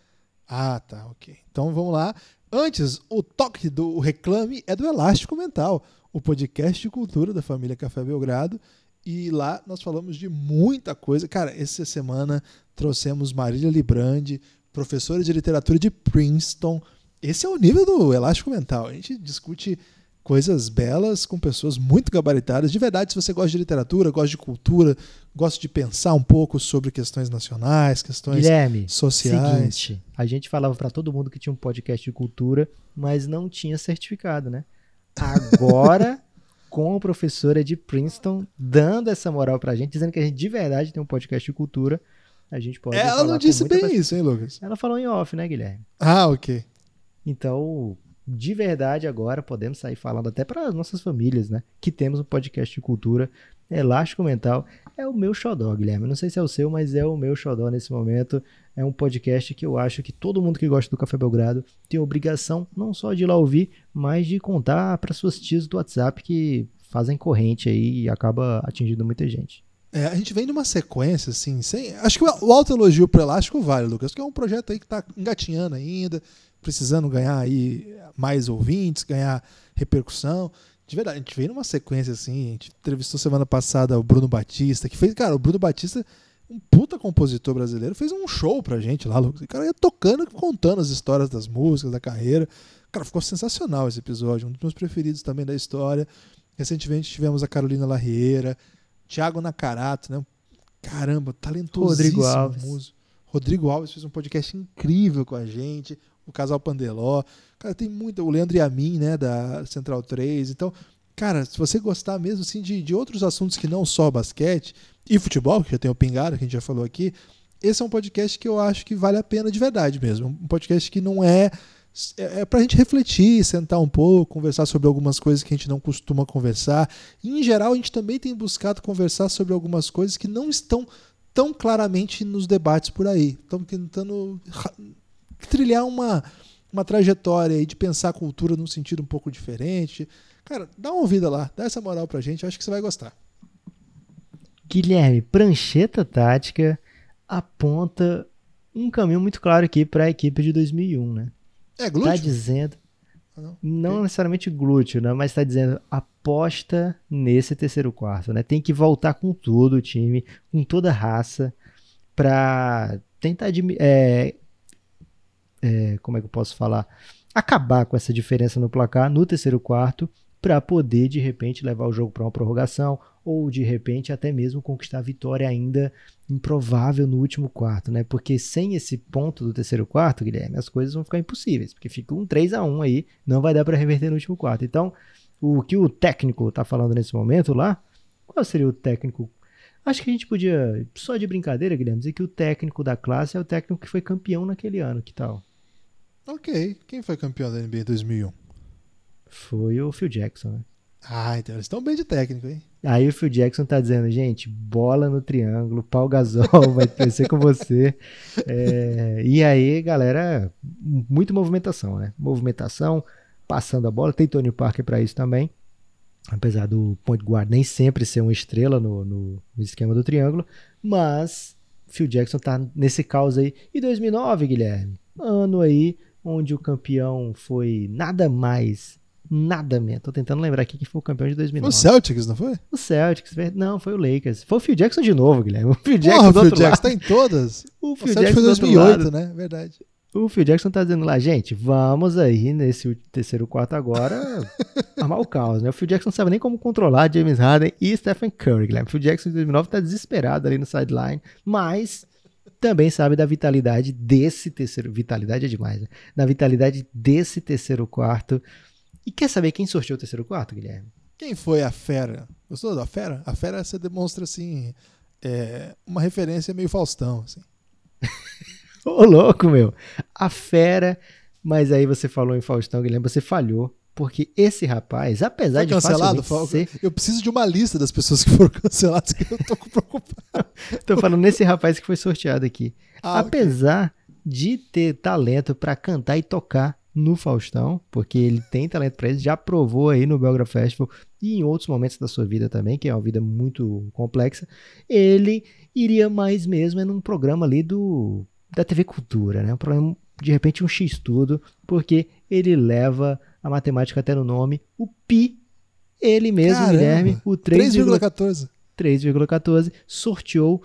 Ah, tá, ok. Então vamos lá. Antes, o toque do Reclame é do Elástico Mental, o podcast de cultura da família Café Belgrado. E lá nós falamos de muita coisa. Cara, essa semana trouxemos Marília Librandi, professora de literatura de Princeton. Esse é o nível do Elástico Mental. A gente discute coisas belas com pessoas muito gabaritadas. De verdade, se você gosta de literatura, gosta de cultura, gosta de pensar um pouco sobre questões nacionais, questões Guilherme, sociais. Seguinte, a gente falava para todo mundo que tinha um podcast de cultura, mas não tinha certificado, né? Agora, *laughs* com a professora de Princeton dando essa moral pra gente, dizendo que a gente de verdade tem um podcast de cultura, a gente pode. Ela não disse bem isso, hein, Lucas? Ela falou em off, né, Guilherme? Ah, ok. Então, de verdade agora podemos sair falando até para as nossas famílias, né? Que temos um podcast de cultura. Elástico Mental é o meu xodó, Guilherme. Não sei se é o seu, mas é o meu xodó nesse momento. É um podcast que eu acho que todo mundo que gosta do Café Belgrado tem obrigação não só de ir lá ouvir, mas de contar para suas tias do WhatsApp que fazem corrente aí e acaba atingindo muita gente. É, a gente vem de uma sequência, assim, sem. Acho que o alto elogio pro Elástico vale, Lucas, que é um projeto aí que está engatinhando ainda, precisando ganhar aí mais ouvintes, ganhar repercussão. De verdade, a gente veio numa sequência assim, a gente entrevistou semana passada o Bruno Batista, que fez, cara, o Bruno Batista, um puta compositor brasileiro, fez um show pra gente lá, o cara ia tocando, contando as histórias das músicas, da carreira. Cara, ficou sensacional esse episódio, um dos meus preferidos também da história. Recentemente tivemos a Carolina Larrieira, Thiago Nakarato, né? Caramba, talentosíssimo Rodrigo Alves. Rodrigo Alves fez um podcast incrível com a gente o casal Pandeló. Cara, tem muito. O Leandro Yamin, né, da Central 3. Então, cara, se você gostar mesmo assim, de, de outros assuntos que não só basquete e futebol, que já tem o Pingara, que a gente já falou aqui, esse é um podcast que eu acho que vale a pena de verdade mesmo. Um podcast que não é. É, é para a gente refletir, sentar um pouco, conversar sobre algumas coisas que a gente não costuma conversar. E, em geral, a gente também tem buscado conversar sobre algumas coisas que não estão tão claramente nos debates por aí. Estamos tentando trilhar uma, uma trajetória aí de pensar a cultura num sentido um pouco diferente. Cara, dá uma ouvida lá, dá essa moral pra gente, acho que você vai gostar. Guilherme, prancheta tática aponta um caminho muito claro aqui para a equipe de 2001, né? É glúteo? Tá dizendo ah, não, não okay. necessariamente glúteo, né? Mas está dizendo aposta nesse terceiro quarto, né? Tem que voltar com tudo o time, com toda a raça para tentar é, é, como é que eu posso falar? Acabar com essa diferença no placar no terceiro quarto para poder de repente levar o jogo para uma prorrogação ou de repente até mesmo conquistar a vitória ainda improvável no último quarto, né? Porque sem esse ponto do terceiro quarto, Guilherme, as coisas vão ficar impossíveis, porque fica um 3 a 1 aí, não vai dar para reverter no último quarto. Então, o que o técnico tá falando nesse momento lá, qual seria o técnico? Acho que a gente podia, só de brincadeira, Guilherme, dizer que o técnico da classe é o técnico que foi campeão naquele ano, que tal? Ok. Quem foi campeão da NBA em 2001? Foi o Phil Jackson, né? Ah, então eles estão bem de técnico, hein? Aí o Phil Jackson tá dizendo, gente, bola no triângulo, pau gasol, vai crescer com você. É, e aí, galera, muita movimentação, né? Movimentação, passando a bola. Tem Tony Parker para isso também. Apesar do point guard nem sempre ser uma estrela no, no, no esquema do triângulo. Mas Phil Jackson tá nesse caos aí. E 2009, Guilherme? Ano aí onde o campeão foi nada mais nada mesmo. Tô tentando lembrar aqui quem foi o campeão de 2009. O Celtics, não foi? O Celtics, não, foi o Lakers. Foi o Phil Jackson de novo, Guilherme. O Phil Jackson Porra, o Phil Jackson tá em todas. O Phil o Jackson foi 2008, né? Verdade. O Phil Jackson tá dizendo lá, gente, vamos aí nesse terceiro quarto agora *laughs* armar o caos, né? O Phil Jackson não sabe nem como controlar James Harden e Stephen Curry, Guilherme. O Phil Jackson em 2009 tá desesperado ali no sideline, mas também sabe da vitalidade desse terceiro, vitalidade é demais, né? Da vitalidade desse terceiro quarto e quer saber quem sorteou o terceiro quarto, Guilherme? Quem foi a fera? Gostou da fera? A fera você demonstra assim é, uma referência meio Faustão, assim. *laughs* Ô louco, meu. A fera, mas aí você falou em Faustão, Guilherme, você falhou. Porque esse rapaz, apesar foi de cancelado, ser... Eu preciso de uma lista das pessoas que foram *laughs* canceladas que eu tô preocupado. *laughs* tô falando nesse rapaz que foi sorteado aqui. Ah, apesar okay. de ter talento para cantar e tocar no Faustão, porque ele tem talento para isso, já provou aí no Belgra Festival e em outros momentos da sua vida também, que é uma vida muito complexa, ele iria mais mesmo é num programa ali do da TV Cultura, né? Um programa, de repente um X tudo, porque ele leva a matemática até no nome, o pi, ele mesmo, Caramba, Guilherme, o 3,14 3,14 sorteou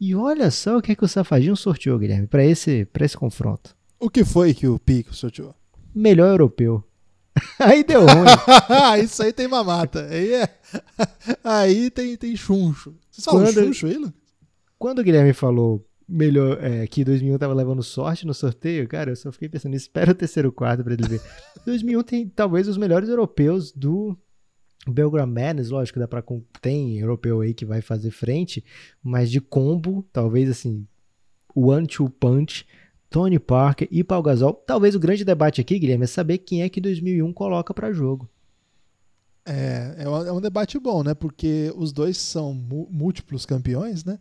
e olha só o que é que o Safadinho sorteou, Guilherme, para esse, pra esse confronto. O que foi que o Pico sorteou? melhor europeu. *laughs* aí deu ruim. *laughs* Isso aí tem mamata. Aí, é... *laughs* aí tem, tem chuncho. Você falam quando, chuncho aí, Lucas? Quando o Guilherme falou melhor, é, que 2001 tava levando sorte no sorteio, cara, eu só fiquei pensando, espera o terceiro quarto para ele ver. *laughs* 2001 tem talvez os melhores europeus do Belgram Madness, lógico, dá para tem europeu aí que vai fazer frente, mas de combo, talvez assim, one two punch Tony Parker e Paul Gasol. Talvez o grande debate aqui, Guilherme, é saber quem é que 2001 coloca para jogo. É, é um debate bom, né? Porque os dois são múltiplos campeões, né?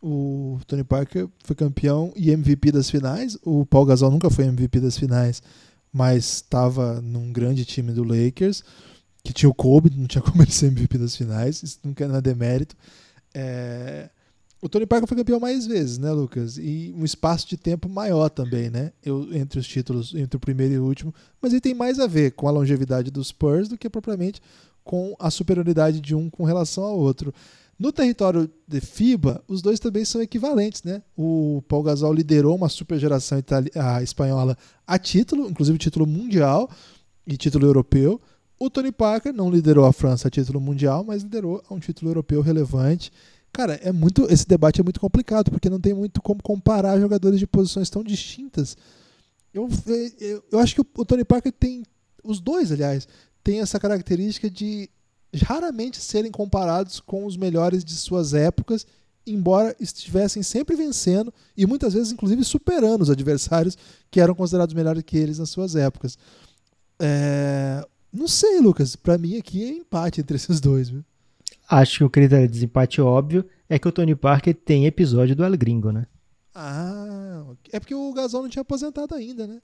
O Tony Parker foi campeão e MVP das finais. O Paul Gasol nunca foi MVP das finais, mas estava num grande time do Lakers, que tinha o Kobe, não tinha *laughs* como ele ser MVP das finais. Isso nunca é demérito. É, o Tony Parker foi campeão mais vezes, né, Lucas? E um espaço de tempo maior também, né? Eu, entre os títulos, entre o primeiro e o último. Mas ele tem mais a ver com a longevidade dos Spurs do que propriamente com a superioridade de um com relação ao outro. No território de FIBA, os dois também são equivalentes, né? O Paul Gasol liderou uma super geração espanhola a título, inclusive título mundial e título europeu. O Tony Parker não liderou a França a título mundial, mas liderou a um título europeu relevante. Cara, é muito. Esse debate é muito complicado, porque não tem muito como comparar jogadores de posições tão distintas. Eu, eu, eu acho que o, o Tony Parker tem. Os dois, aliás, tem essa característica de raramente serem comparados com os melhores de suas épocas, embora estivessem sempre vencendo e muitas vezes, inclusive, superando os adversários que eram considerados melhores que eles nas suas épocas. É... Não sei, Lucas. Para mim aqui é empate entre esses dois. Viu? Acho que o critério de desempate óbvio é que o Tony Parker tem episódio do El Gringo, né? Ah, é porque o Gasol não tinha aposentado ainda, né?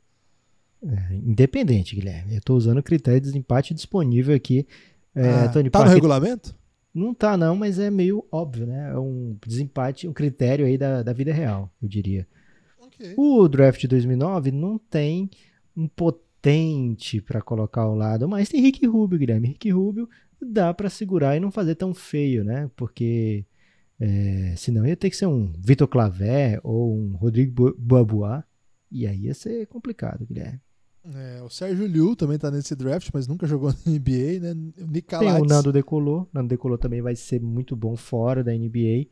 É, independente, Guilherme. Eu estou usando o critério de desempate disponível aqui. É, ah, Tony tá no regulamento? Não tá, não, mas é meio óbvio, né? É um desempate, um critério aí da, da vida real, eu diria. Okay. O draft de 2009 não tem um potente para colocar ao lado, mas tem Rick Rubio, Guilherme. Rick Rubio dá para segurar e não fazer tão feio, né? Porque é, senão ia ter que ser um Vitor Clavé ou um Rodrigo Babuá. E aí ia ser complicado, Guilherme. É, o Sérgio Liu também tá nesse draft, mas nunca jogou *laughs* na NBA, né? O Nick Tem o. Nando Decolou. O Nando Decolou também vai ser muito bom fora da NBA.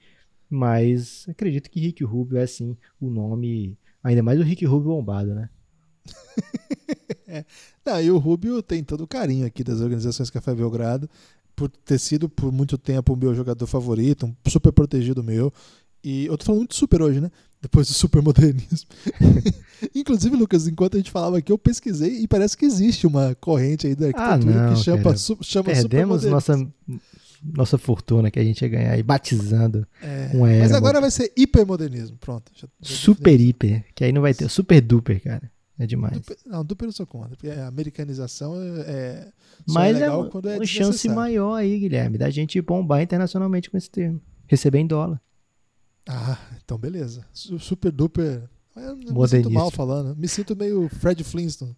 Mas acredito que Rick Rubio é sim o nome. Ainda mais o Rick Rubio bombado, né? *laughs* Não, e o Rubio tem todo o carinho aqui das organizações Café Belgrado, por ter sido por muito tempo o meu jogador favorito, um super protegido meu. E eu tô falando muito super hoje, né? Depois do supermodernismo. *laughs* Inclusive, Lucas, enquanto a gente falava aqui, eu pesquisei e parece que existe uma corrente aí da arquitetura Ah, não, que chama, cara. su, chama Perdemos nossa, nossa fortuna que a gente ia ganhar aí, batizando É, era. mas agora vai ser hipermodernismo. Pronto. já- já Super hiper, que aí não vai ter. Super duper, cara. É demais. Duper- Não, duper eu sou contra. Porque a americanização é, é, Mas é é, uma, é uma chance maior aí, Guilherme, da gente bombar internacionalmente com esse termo. Receber em dólar. Ah, então beleza. Su- Super duper. Eu me sinto mal falando. Me sinto meio Fred Flintstone.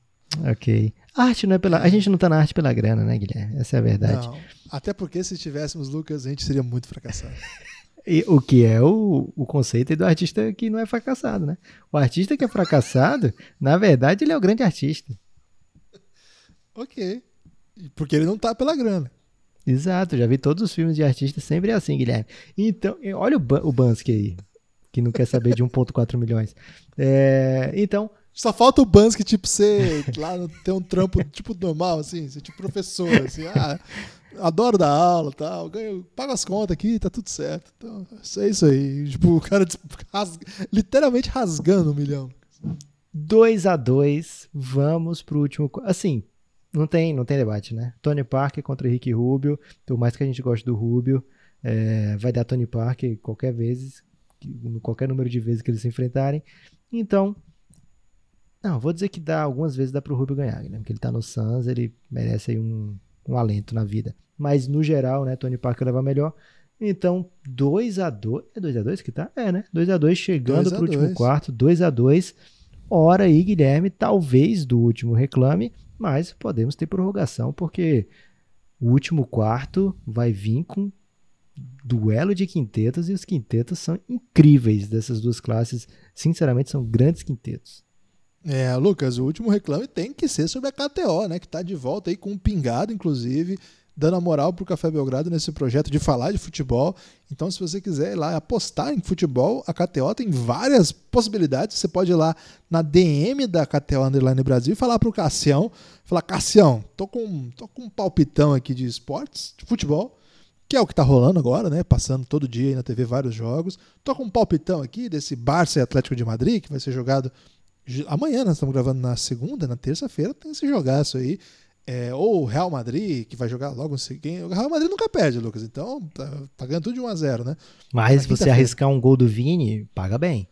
Ok. Arte não é pela. A gente não tá na arte pela grana, né, Guilherme? Essa é a verdade. Não. Até porque se tivéssemos Lucas, a gente seria muito fracassado. *laughs* E o que é o, o conceito do artista que não é fracassado, né? O artista que é fracassado, *laughs* na verdade, ele é o grande artista. ok. Porque ele não tá pela grana. Exato, já vi todos os filmes de artista sempre é assim, Guilherme. Então, olha o, Ban- o Bansky aí, que não quer saber de 1,4 milhões. É, então, Só falta o Bansky, tipo, ser lá, ter um trampo, tipo, normal, assim, ser tipo professor, assim, ah, adoro dar aula e tal, ganho, pago as contas aqui, tá tudo certo. Então, é isso aí. Tipo, o cara rasga- literalmente rasgando um milhão. 2 a 2 vamos pro último. Assim, não tem, não tem debate, né? Tony Parker contra Rick Rubio, por mais que a gente goste do Rubio, é, vai dar Tony Parker qualquer vez, que- qualquer número de vezes que eles se enfrentarem. Então, não, vou dizer que dá algumas vezes dá pro Rubio ganhar, né? Porque ele tá no Suns, ele merece aí um, um alento na vida. Mas no geral, né, Tony Parker leva melhor. Então, 2 a 2 É 2 a 2 que tá? É, né? 2 a 2 chegando 2 a pro último 2. quarto, 2 a 2 Hora aí, Guilherme, talvez do último reclame, mas podemos ter prorrogação, porque o último quarto vai vir com duelo de quintetos e os quintetos são incríveis dessas duas classes. Sinceramente, são grandes quintetos. É, Lucas, o último reclame tem que ser sobre a KTO, né? Que tá de volta aí com um pingado, inclusive, dando a moral pro Café Belgrado nesse projeto de falar de futebol. Então, se você quiser ir lá apostar em futebol, a KTO tem várias possibilidades. Você pode ir lá na DM da KTO Underline Brasil e falar pro Cassião, falar, Cassião, tô com, tô com um palpitão aqui de esportes, de futebol, que é o que tá rolando agora, né? Passando todo dia aí na TV vários jogos. Tô com um palpitão aqui desse Barça e Atlético de Madrid, que vai ser jogado Amanhã nós estamos gravando na segunda, na terça-feira tem esse jogaço aí. É, ou o Real Madrid, que vai jogar logo seguida. O Real Madrid nunca perde, Lucas. Então tá, tá ganhando tudo de 1x0, né? Mas se você arriscar um gol do Vini, paga bem.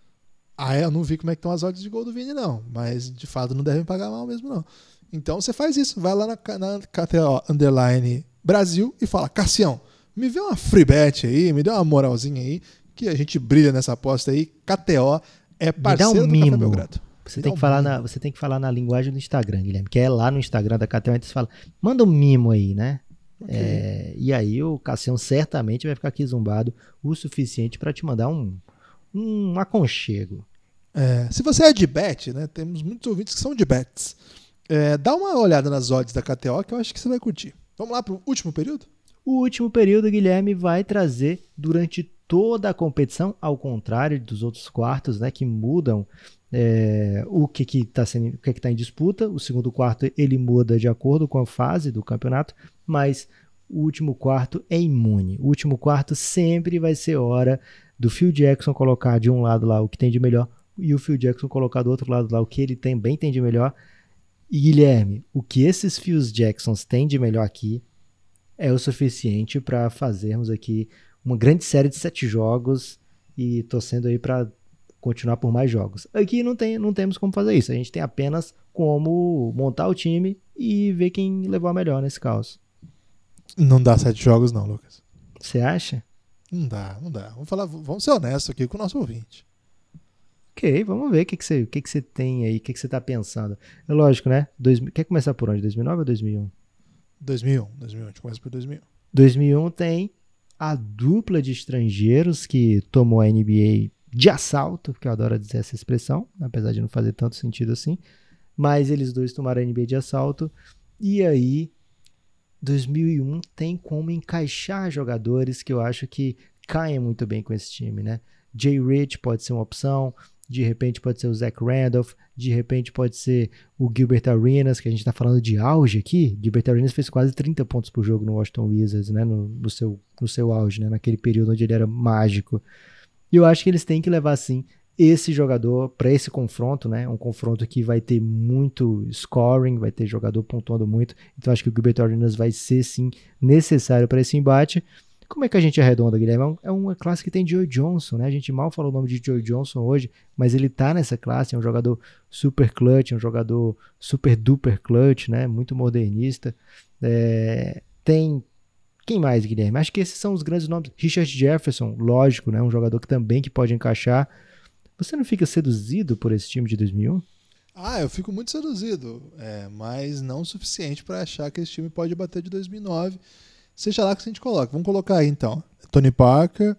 Ah, é, eu não vi como é que estão as odds de gol do Vini, não. Mas de fato não devem pagar mal mesmo, não. Então você faz isso. Vai lá na, na KTO Underline Brasil e fala: Cassião, me vê uma free bet aí, me dê uma moralzinha aí, que a gente brilha nessa aposta aí. KTO é dá um parceiro do Café mimo. Belgrado. Você tem, que falar na, você tem que falar na linguagem do Instagram, Guilherme, que é lá no Instagram da KTO, então você fala, manda um mimo aí, né? Ok. É, e aí o Cassião certamente vai ficar aqui zumbado o suficiente para te mandar um, um aconchego. É, se você é de bet, né? Temos muitos ouvintes que são de bets. É, dá uma olhada nas odds da KTO que eu acho que você vai curtir. Vamos lá pro último período? O último período, Guilherme, vai trazer durante toda a competição, ao contrário dos outros quartos, né, que mudam é, o que está sendo, o que que tá em disputa. O segundo quarto ele muda de acordo com a fase do campeonato, mas o último quarto é imune. O último quarto sempre vai ser hora do Phil Jackson colocar de um lado lá o que tem de melhor e o Phil Jackson colocar do outro lado lá o que ele também tem de melhor. E Guilherme, o que esses Phil Jacksons têm de melhor aqui é o suficiente para fazermos aqui uma grande série de sete jogos e torcendo aí para continuar por mais jogos. Aqui não, tem, não temos como fazer isso. A gente tem apenas como montar o time e ver quem levou a melhor nesse caos. Não dá sete jogos, não, Lucas. Você acha? Não dá, não dá. Vamos, falar, vamos ser honestos aqui com o nosso ouvinte. Ok, vamos ver o que, que, você, que, que você tem aí, o que, que você tá pensando. É lógico, né? Dois, quer começar por onde? 2009 ou 2001? 2001, 2001, a gente começa por 2001. 2001 tem a dupla de estrangeiros que tomou a NBA de assalto, que eu adoro dizer essa expressão, apesar de não fazer tanto sentido assim. Mas eles dois tomaram a NBA de assalto. E aí, 2001 tem como encaixar jogadores que eu acho que caem muito bem com esse time, né? Jay Rich pode ser uma opção, de repente pode ser o Zach Randolph, de repente pode ser o Gilbert Arenas, que a gente está falando de auge aqui. Gilbert Arenas fez quase 30 pontos por jogo no Washington Wizards, né? No, no, seu, no seu auge, né? Naquele período onde ele era mágico. E eu acho que eles têm que levar, sim, esse jogador para esse confronto, né? Um confronto que vai ter muito scoring, vai ter jogador pontuando muito. Então acho que o Gilbert Arenas vai ser, sim, necessário para esse embate. Como é que a gente arredonda, Guilherme? É, é uma classe que tem Joe Johnson, né? A gente mal falou o nome de Joe Johnson hoje, mas ele tá nessa classe, é um jogador super clutch, é um jogador super duper clutch, né? Muito modernista. É... Tem quem mais, Guilherme? Acho que esses são os grandes nomes. Richard Jefferson, lógico, né? Um jogador que também que pode encaixar. Você não fica seduzido por esse time de 2001? Ah, eu fico muito seduzido, é, mas não o suficiente para achar que esse time pode bater de 2009 Seja lá que a gente coloca. Vamos colocar aí então. Tony Parker,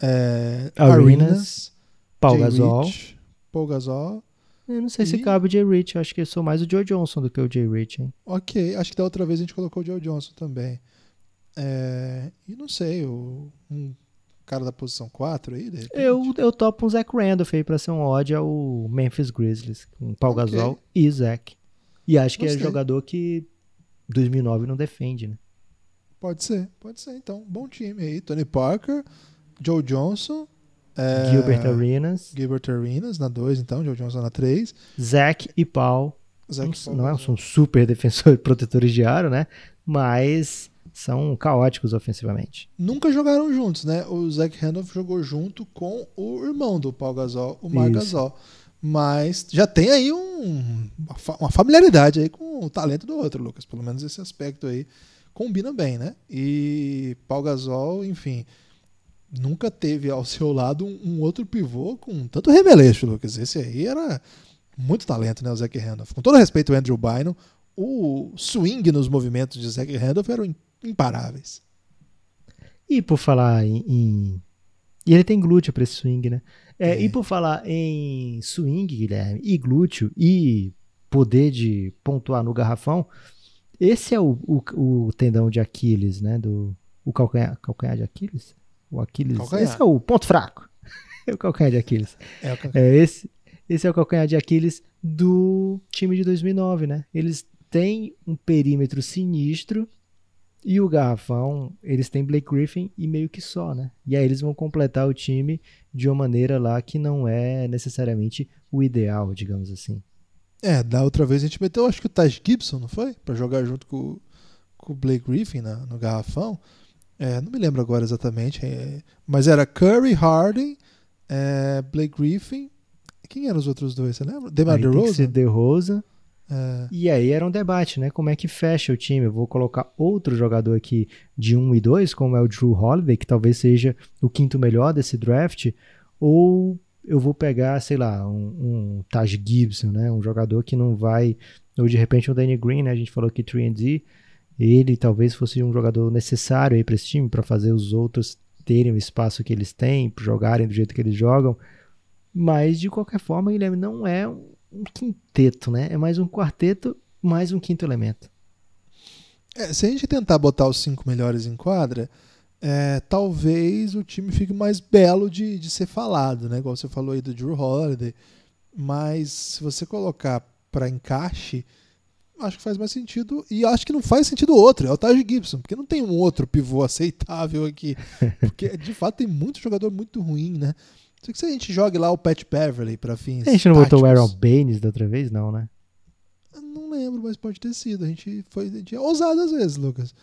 é, Arenas, Paul Gasol. Rich, Paul Gasol. Eu não sei e... se cabe o Jay Rich. Acho que eu sou mais o Joe Johnson do que o Jay Rich, hein? Ok. Acho que da outra vez a gente colocou o Joe Johnson também. É, e não sei, o, um cara da posição 4 aí, Eu, eu topo um Zach Randolph aí pra ser um ódio ao Memphis Grizzlies, com Paul okay. Gasol e Zach. E acho que é Gostei. é jogador que 2009 não defende, né? Pode ser, pode ser. Então, bom time aí. Tony Parker, Joe Johnson. É, Gilbert Arenas. Gilbert Arenas na 2, então. Joe Johnson na 3. Zach e Paul. Zach não, Paul, não é, são super *laughs* defensores, protetores de aro, né? Mas são caóticos ofensivamente. Nunca jogaram juntos, né? O Zach Randolph jogou junto com o irmão do Paul Gasol, o Marc Gasol. Mas já tem aí um, uma familiaridade aí com o talento do outro, Lucas. Pelo menos esse aspecto aí combina bem, né? E Paul Gasol, enfim, nunca teve ao seu lado um, outro pivô com tanto remeleixo, Lucas. Esse aí era muito talento, né, o Zach Randolph. Com todo respeito ao Andrew Bynum, o swing nos movimentos de Zach Randolph eram imparáveis. E por falar em, em... E ele tem glúteo para esse swing, né? É, é. E por falar em swing, Guilherme, e glúteo, e poder de pontuar no garrafão, esse é o, o, o, tendão de Aquiles, né? Do, o calcanhar, calcanhar de Aquiles? O Aquiles. Calcanhar. Esse é o ponto fraco. *laughs* é o calcanhar de Aquiles. É, o calcanhar. é esse, esse é o calcanhar de Aquiles do time de 2009, né? Eles têm um perímetro sinistro e o garrafão, eles têm Blake Griffin e meio que só, né? E aí eles vão completar o time de uma maneira lá que não é necessariamente o ideal, digamos assim. É, da outra vez a gente meteu, acho que o Taj Gibson, não foi? Para jogar junto com, com o Blake Griffin na, no garrafão. É, não me lembro agora exatamente, é, mas era Curry, Harden, é, Blake Griffin. Quem eram os outros dois? Você lembra? DeMar DeRozan? DeRozan. É. E aí era um debate, né? Como é que fecha o time? Eu vou colocar outro jogador aqui de 1 e 2, como é o Drew Holiday, que talvez seja o quinto melhor desse draft, ou eu vou pegar, sei lá, um, um Taj Gibson, né? Um jogador que não vai. Ou de repente um Danny Green, né? A gente falou que 3D, ele talvez fosse um jogador necessário aí para esse time, para fazer os outros terem o espaço que eles têm, jogarem do jeito que eles jogam. Mas de qualquer forma, Guilherme não é um quinteto, né? É mais um quarteto, mais um quinto elemento. É, se a gente tentar botar os cinco melhores em quadra, é, talvez o time fique mais belo de, de ser falado, né? Igual você falou aí do Drew Holiday. Mas se você colocar para encaixe, acho que faz mais sentido. E acho que não faz sentido outro, é o Taj Gibson, porque não tem um outro pivô *laughs* aceitável aqui. Porque de fato tem muito jogador muito ruim, né? Só que se a gente jogue lá o Pat Beverly para fins. A gente não táticos, botou o Aaron Baines da outra vez, não, né? Não lembro, mas pode ter sido. A gente foi a gente é ousado às vezes, Lucas.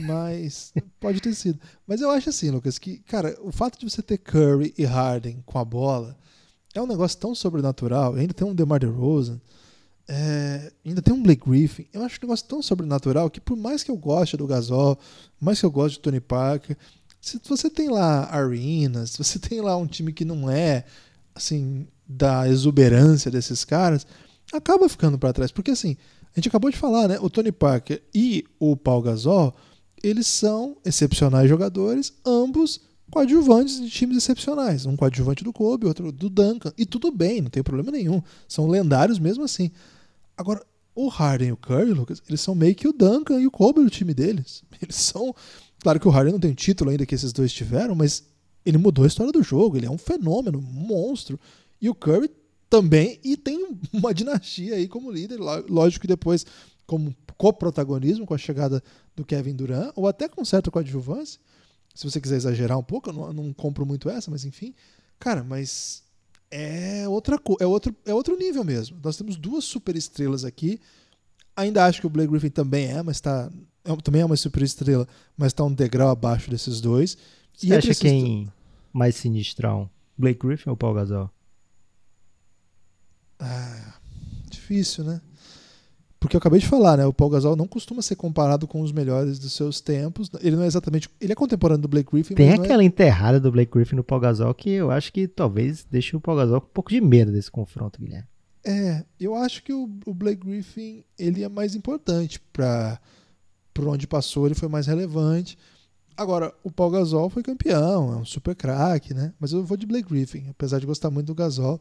Mas *laughs* pode ter sido. Mas eu acho assim, Lucas, que, cara, o fato de você ter Curry e Harden com a bola é um negócio tão sobrenatural. Ainda tem um DeMar DeRozan, é, ainda tem um Blake Griffin. Eu acho um negócio tão sobrenatural que, por mais que eu goste do Gasol, por mais que eu goste do Tony Parker, se você tem lá arenas, se você tem lá um time que não é, assim, da exuberância desses caras, acaba ficando para trás. Porque, assim, a gente acabou de falar, né? O Tony Parker e o Paul Gasol eles são excepcionais jogadores, ambos coadjuvantes de times excepcionais. Um coadjuvante do Kobe, outro do Duncan. E tudo bem, não tem problema nenhum. São lendários mesmo assim. Agora, o Harden e o Curry, Lucas, eles são meio que o Duncan e o Kobe do time deles. *laughs* Eles são. Claro que o Harden não tem título ainda que esses dois tiveram, mas ele mudou a história do jogo. Ele é um fenômeno, um monstro. E o Curry também. E tem uma dinastia aí como líder. Lógico que depois, como coprotagonismo com a chegada do Kevin Durant, ou até com certa coadjuvância. Se você quiser exagerar um pouco, eu não, não compro muito essa, mas enfim. Cara, mas é outra é outro é outro nível mesmo. Nós temos duas super estrelas aqui. Ainda acho que o Blake Griffin também é, mas tá é, também é uma super estrela, mas está um degrau abaixo desses dois. Você e acha quem mais sinistrão? Blake Griffin ou Paul Gasol? Ah, difícil, né? Porque eu acabei de falar, né? O Paul Gasol não costuma ser comparado com os melhores dos seus tempos. Ele não é exatamente. Ele é contemporâneo do Blake Griffin. Tem é aquela é... enterrada do Blake Griffin no Paul Gasol que eu acho que talvez deixe o Paul Gasol com um pouco de medo desse confronto, Guilherme. É, eu acho que o, o Blake Griffin ele é mais importante para por onde passou, ele foi mais relevante. Agora, o Paul Gasol foi campeão, é um super craque, né? Mas eu vou de Blake Griffin, apesar de gostar muito do Gasol.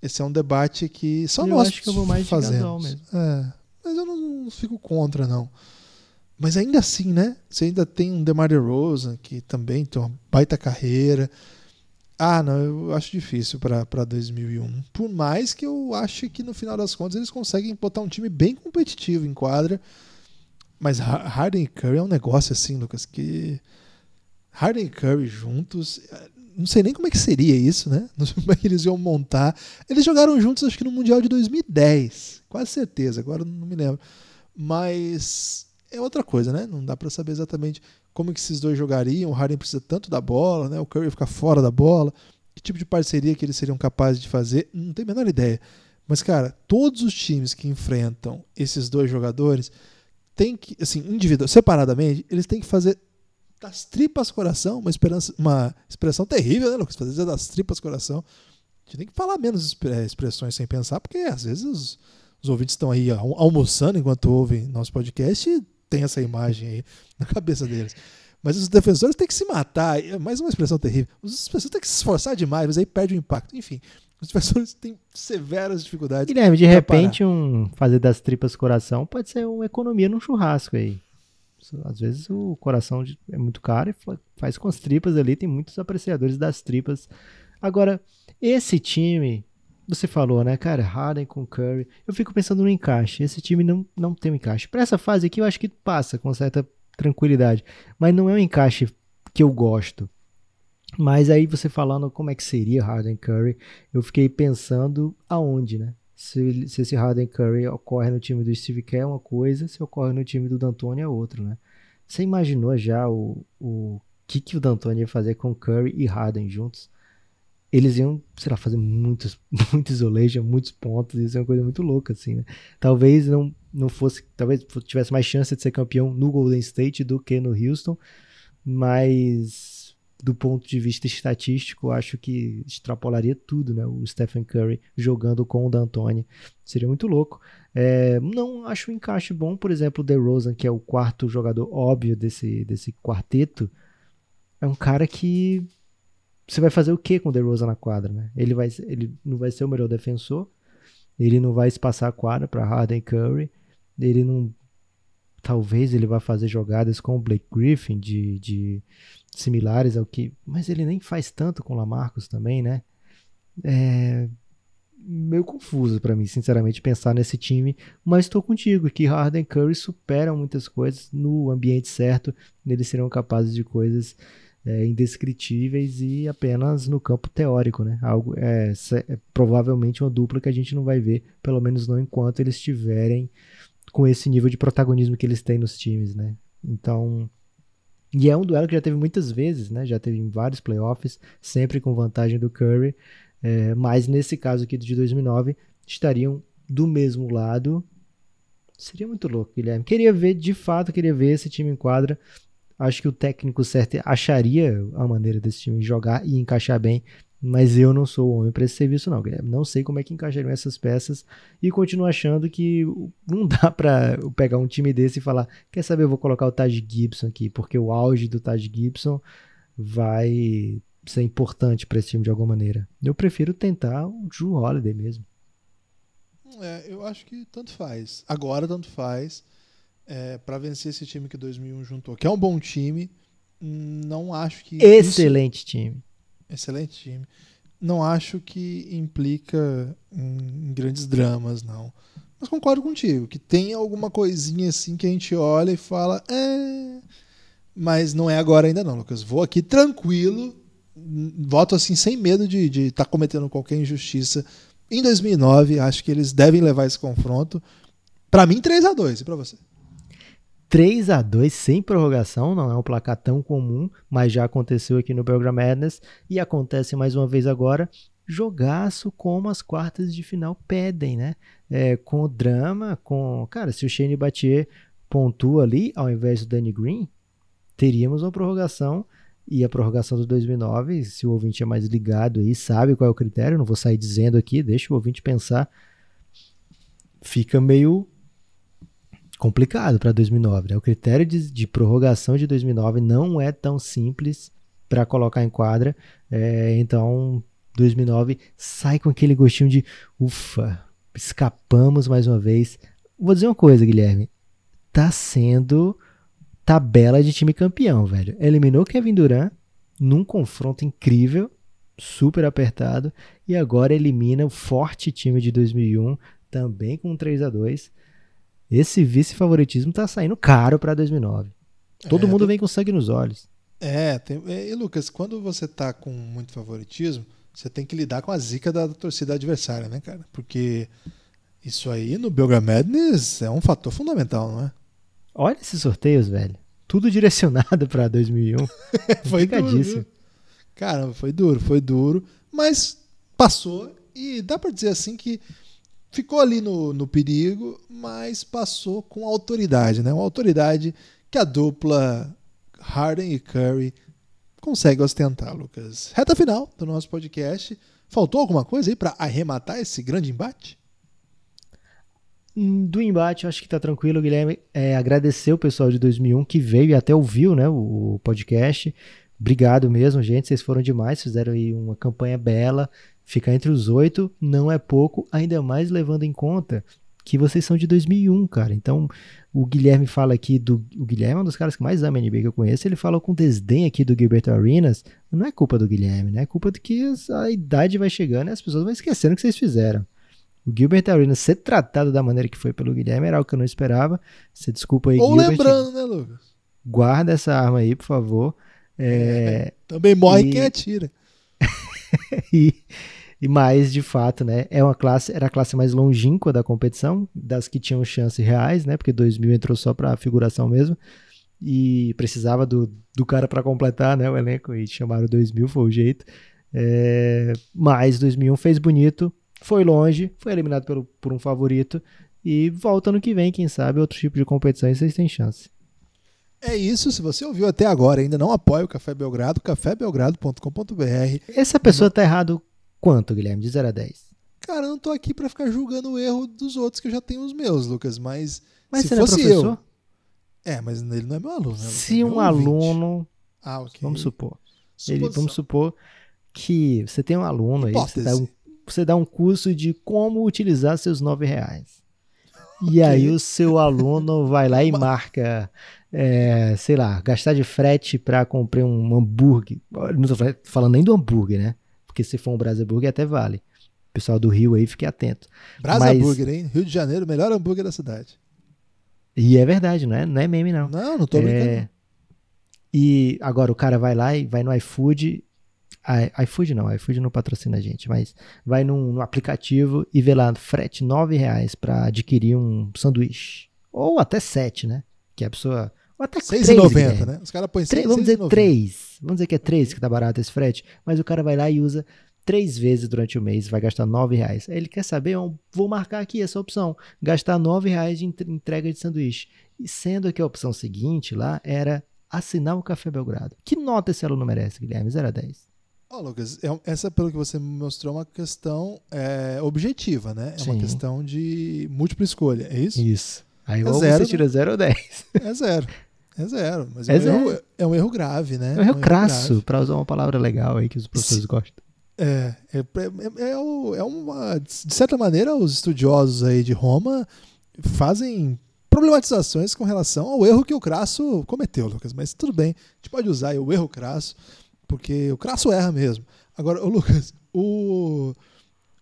Esse é um debate que só eu nós acho que eu vou mais fazemos. De Gasol mesmo. É, mas eu não, não, fico contra, não. Mas ainda assim, né? Você ainda tem um DeMar DeRozan, que também tem uma baita carreira. Ah, não, eu acho difícil para 2001. Por mais que eu ache que no final das contas eles conseguem botar um time bem competitivo em quadra. Mas Harden e Curry é um negócio assim, Lucas, que Harden e Curry juntos, não sei nem como é que seria isso, né? *laughs* Não sei como é que eles iam montar. Eles jogaram juntos, acho que no Mundial de 2010, quase certeza, agora não me lembro. Mas é outra coisa, né? Não dá para saber exatamente como que esses dois jogariam. O Harden precisa tanto da bola, né? O Curry ficar fora da bola. Que tipo de parceria que eles seriam capazes de fazer? Não tenho a menor ideia. Mas, cara, todos os times que enfrentam esses dois jogadores têm que, assim, individual, separadamente, eles têm que fazer das tripas coração, uma, esperança, uma expressão terrível, né, Lucas? Fazer das tripas coração. A gente tem que falar menos expressões sem pensar, porque às vezes os, os ouvintes estão aí almoçando enquanto ouvem nosso podcast e tem essa imagem aí *laughs* na cabeça deles. Mas os defensores têm que se matar. É mais uma expressão terrível. Os defensores têm que se esforçar demais, mas aí perde o impacto. Enfim, os defensores têm severas dificuldades. Guilherme, de repente, um fazer das tripas coração pode ser uma economia num churrasco aí. Às vezes o coração é muito caro e faz com as tripas ali, tem muitos apreciadores das tripas. Agora, esse time, você falou, né, cara, Harden com Curry, eu fico pensando no encaixe. Esse time não, não tem um encaixe. Para essa fase aqui, eu acho que passa com certa tranquilidade, mas não é um encaixe que eu gosto. Mas aí você falando como é que seria Harden Curry, eu fiquei pensando aonde, né? se, se esse Harden Curry ocorre no time do Steve Kerr é uma coisa, se ocorre no time do D'Antoni é outra, né? Você imaginou já o, o que, que o D'Antoni ia fazer com Curry e Harden juntos? Eles iam, sei lá, fazer muitos, *laughs* muito isolation, muitos pontos, isso é uma coisa muito louca, assim, né? Talvez não, não fosse, talvez tivesse mais chance de ser campeão no Golden State do que no Houston, mas do ponto de vista estatístico, acho que extrapolaria tudo, né? O Stephen Curry jogando com o D'Antoni. Seria muito louco. É, não acho o encaixe bom, por exemplo, o DeRozan, que é o quarto jogador óbvio desse, desse quarteto, é um cara que você vai fazer o que com o DeRozan na quadra, né? Ele, vai, ele não vai ser o melhor defensor, ele não vai espaçar a quadra para Harden Curry, ele não talvez ele vá fazer jogadas com o Blake Griffin de, de similares ao que. Mas ele nem faz tanto com o Lamarcus também, né? É meio confuso para mim, sinceramente, pensar nesse time, mas estou contigo que Harden e Curry superam muitas coisas no ambiente certo, eles serão capazes de coisas é, indescritíveis e apenas no campo teórico, né? Algo é, é, provavelmente uma dupla que a gente não vai ver, pelo menos não enquanto eles estiverem com esse nível de protagonismo que eles têm nos times, né? Então, e é um duelo que já teve muitas vezes, né? Já teve em vários playoffs, sempre com vantagem do Curry. É, mas nesse caso aqui de 2009, estariam do mesmo lado. Seria muito louco, Guilherme. Queria ver, de fato, queria ver esse time em quadra. Acho que o técnico certo acharia a maneira desse time jogar e encaixar bem. Mas eu não sou o homem para esse serviço, não, Guilherme. Não sei como é que encaixariam essas peças e continuo achando que *laughs* não dá para pegar um time desse e falar: quer saber, eu vou colocar o Taj Gibson aqui, porque o auge do Taj Gibson vai ser importante para esse time de alguma maneira. Eu prefiro tentar o Drew Holiday mesmo. É, eu acho que tanto faz. Agora tanto faz. É, para vencer esse time que 2001 juntou, que é um bom time, não acho que excelente isso... time, excelente time. Não acho que implica em, em grandes dramas, não. Mas concordo contigo, que tem alguma coisinha assim que a gente olha e fala, é... mas não é agora ainda não, Lucas. Vou aqui tranquilo, voto assim sem medo de estar tá cometendo qualquer injustiça. Em 2009, acho que eles devem levar esse confronto. Para mim, 3 a 2 e para você? 3 a 2 sem prorrogação, não é um placar tão comum, mas já aconteceu aqui no Belgram Madness e acontece mais uma vez agora jogaço como as quartas de final pedem, né? É, com o drama, com. Cara, se o Shane Batier pontua ali, ao invés do Danny Green, teríamos uma prorrogação. E a prorrogação do 2009, se o ouvinte é mais ligado aí, sabe qual é o critério, não vou sair dizendo aqui, deixa o ouvinte pensar. Fica meio complicado para 2009. Né? O critério de, de, prorrogação de 2009 não é tão simples para colocar em quadra. É, então 2009 sai com aquele gostinho de ufa, escapamos mais uma vez. Vou dizer uma coisa, Guilherme. Tá sendo tabela de time campeão, velho. Eliminou Kevin Durant num confronto incrível, super apertado, e agora elimina o forte time de 2001, também com 3 a 2 Esse vice-favoritismo tá saindo caro para 2009. Todo é, mundo vem com sangue nos olhos. É, tem, e Lucas, quando você tá com muito favoritismo, você tem que lidar com a zica da torcida adversária, né, cara? Porque isso aí no Belgram Madness é um fator fundamental, não é? Olha esses sorteios, velho. Tudo direcionado para 2001. *laughs* foi duro. Caramba, foi duro, foi duro. Mas passou e dá para dizer assim que ficou ali no, no perigo, mas passou com autoridade, né? Uma autoridade que a dupla Harden e Curry consegue ostentar, Lucas. Reta final do nosso podcast. Faltou alguma coisa aí para arrematar esse grande embate? Hum, do embate, acho que tá tranquilo, Guilherme. É, agradecer o pessoal de 2001 que veio e até ouviu né, o podcast. Obrigado mesmo, gente. Vocês foram demais, fizeram aí uma campanha bela. Ficar entre os oito não é pouco, ainda mais levando em conta que vocês são de 2001, cara. Então, o Guilherme fala aqui do. O Guilherme é um dos caras que mais ama NBA que eu conheço. Ele fala com desdém aqui do Gilberto Arenas. Não é culpa do Guilherme, né? É culpa de que a idade vai chegando e as pessoas vão esquecendo o que vocês fizeram. O Gilbert Arenas ser tratado da maneira que foi pelo Guilherme era algo que eu não esperava. Você desculpa aí, Ou Gilbert. lembrando, né, Lucas? Guarda essa arma aí, por favor. É... *laughs* Também morre e... quem atira. *laughs* *laughs* e, e mais, de fato, né, é uma classe, era a classe mais longínqua da competição, das que tinham chances reais, né, porque 2000 entrou só para figuração mesmo, e precisava do, do cara para completar, né, o elenco, e chamaram 2000, foi o jeito. É, mas 2001 fez bonito, foi longe, foi eliminado pelo, por um favorito, e volta no que vem, quem sabe, outro tipo de competição e vocês têm chance. É isso, se você ouviu até agora ainda não apoia o Café Belgrado, cafébelgrado.com.br. Essa pessoa tá errado quanto, Guilherme? De 0 a 10? Cara, eu não tô aqui para ficar julgando o erro dos outros que eu já tenho os meus, Lucas, mas, mas se você fosse é eu. É, mas ele não é meu aluno. Né? Se é um aluno. Ah, ok. Vamos supor. Ele, vamos supor que você tem um aluno Hipótese. aí, você dá um, você dá um curso de como utilizar seus nove reais. E okay. aí o seu aluno vai lá e marca, é, sei lá, gastar de frete para comprar um hambúrguer. Não estou falando nem do hambúrguer, né? porque se for um Brasaburger até vale. O pessoal do Rio aí, fique atento. Brasaburger, Mas... hein? Rio de Janeiro, melhor hambúrguer da cidade. E é verdade, não é, não é meme, não. Não, não tô brincando. É... E agora o cara vai lá e vai no iFood. iFood não, iFood não patrocina a gente, mas vai num, num aplicativo e vê lá frete R$ reais para adquirir um sanduíche. Ou até 7, né? Que a pessoa ou até 6,90, né? Os caras põem 6, Vamos dizer 3. Vamos dizer que é 3 que tá barato esse frete. Mas o cara vai lá e usa três vezes durante o mês, vai gastar 9 reais. Aí ele quer saber, vou marcar aqui essa opção, gastar 9 reais de entrega de sanduíche. E sendo que a opção seguinte lá era assinar o Café Belgrado. Que nota esse aluno merece, Guilherme? 0 a 10. Ó, oh, Lucas, é essa, pelo que você mostrou, é uma questão é, objetiva, né? É Sim. uma questão de múltipla escolha, é isso? Isso. Aí é zero, você tira 0 ou 10. É zero. É zero. Mas É é, um, zero. Erro, é um erro grave, né? É um erro crasso, grave. pra usar uma palavra legal aí que os professores gostam. É, é, é, é, é uma. De certa maneira, os estudiosos aí de Roma fazem problematizações com relação ao erro que o Crasso cometeu, Lucas. Mas tudo bem, a gente pode usar aí o erro Crasso, porque o Crasso erra mesmo. Agora, ô Lucas, o,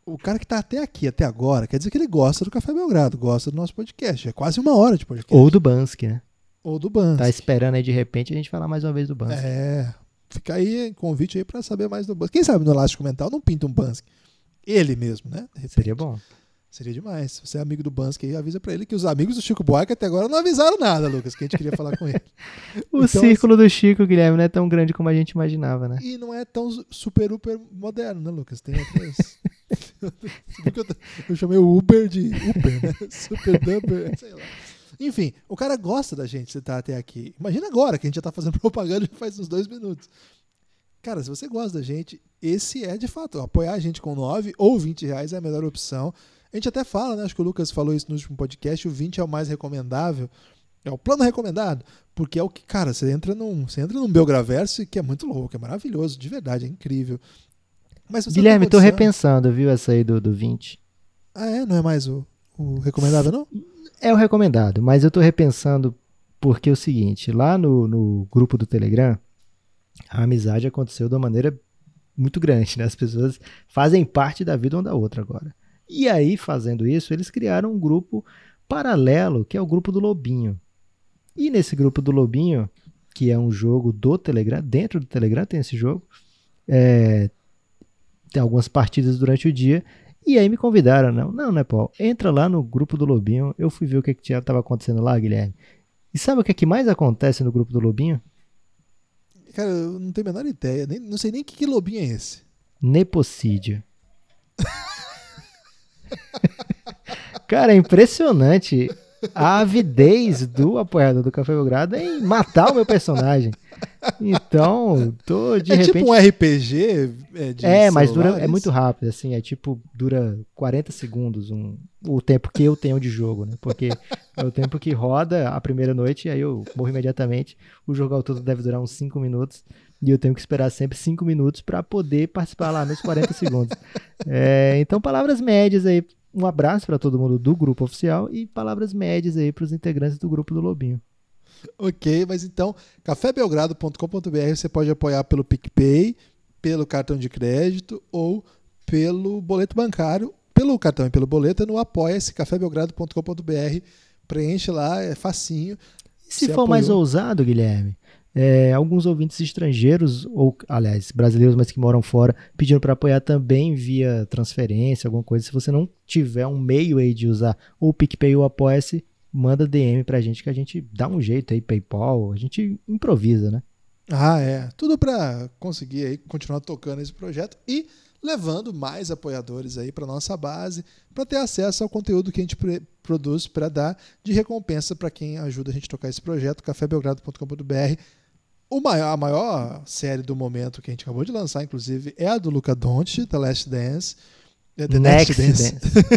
o cara que tá até aqui, até agora, quer dizer que ele gosta do Café Belgrado, gosta do nosso podcast. É quase uma hora de podcast. Ou do Bansky, né? Ou do Ban. Tá esperando aí de repente a gente falar mais uma vez do Bansky. É. Fica aí convite aí pra saber mais do Bansky. Quem sabe no Elástico Mental não pinta um Bansky. Ele mesmo, né? Seria bom. Seria demais. Se você é amigo do Bansky aí, avisa pra ele que os amigos do Chico Buarque até agora não avisaram nada, Lucas, que a gente queria falar com ele. *laughs* O Então, círculo do Chico, Guilherme, não é tão grande como a gente imaginava, né? E não é tão super, super moderno, né, Lucas? Tem outras. *laughs* *laughs* Eu, chamei o Uber de Uber, né? Super Duper, sei lá. Enfim, o cara gosta da gente, você tá até aqui. Imagina agora que a gente já tá fazendo *laughs* propaganda já faz uns dois minutos. Cara, se você gosta da gente, esse é de fato. Apoiar a gente com 9 ou 20 reais é a melhor opção. A gente até fala, né? Acho que o Lucas falou isso no último podcast. O 20 é o mais recomendável. É o plano recomendado. Porque é o que, cara, você entra num, você entra num Belgraverso que é muito louco, é maravilhoso, de verdade, é incrível. Mas Guilherme, tem tô repensando, viu, essa aí do, do 20. Ah, é? Não é mais o, o recomendável, não? É o recomendado, mas eu tô repensando porque é o seguinte, lá no, no grupo do Telegram, a amizade aconteceu de uma maneira muito grande, né? As pessoas fazem parte da vida uma da outra agora. E aí, fazendo isso, eles criaram um grupo paralelo, que é o grupo do Lobinho. E nesse grupo do Lobinho, que é um jogo do Telegram, dentro do Telegram tem esse jogo, é, tem algumas partidas durante o dia, e aí me convidaram, não, não, né, Paulo? Entra lá no grupo do Lobinho. Eu fui ver o que que estava acontecendo lá, Guilherme. E sabe o que, é que mais acontece no grupo do Lobinho? Cara, eu não tenho a menor ideia. Nem, não sei nem que, que lobinho é esse. Nepocídio. *laughs* Cara, é impressionante a avidez do apoiador do Café Belgrado em matar o meu personagem. Então, tô de é repente. tipo um RPG é, de É, mas dura, é muito rápido, assim, é tipo, dura 40 segundos um, o tempo que eu tenho de jogo, né? Porque é o tempo que roda a primeira noite e aí eu morro imediatamente. O jogo ao todo deve durar uns 5 minutos e eu tenho que esperar sempre 5 minutos para poder participar lá nos 40 segundos. É, então, palavras médias aí. Um abraço para todo mundo do grupo oficial e palavras médias aí para os integrantes do grupo do Lobinho. Ok, mas então, cafébelgrado.com.br você pode apoiar pelo PicPay, pelo cartão de crédito ou pelo boleto bancário. Pelo cartão e pelo boleto no apoia-se cafébelgrado.com.br. Preenche lá, é facinho. E se for mais apoiou. ousado, Guilherme, é, alguns ouvintes estrangeiros, ou aliás, brasileiros, mas que moram fora, pediram para apoiar também via transferência, alguma coisa. Se você não tiver um meio aí de usar ou o PicPay ou Apoia-se, manda DM pra gente que a gente dá um jeito aí, PayPal, a gente improvisa, né? Ah, é. Tudo para conseguir aí continuar tocando esse projeto e levando mais apoiadores aí para nossa base, para ter acesso ao conteúdo que a gente produz para dar de recompensa para quem ajuda a gente a tocar esse projeto, cafébelgrado.com.br. O maior, a maior série do momento que a gente acabou de lançar, inclusive, é a do Luca Doncic, The Last Dance. É, The Next Dance.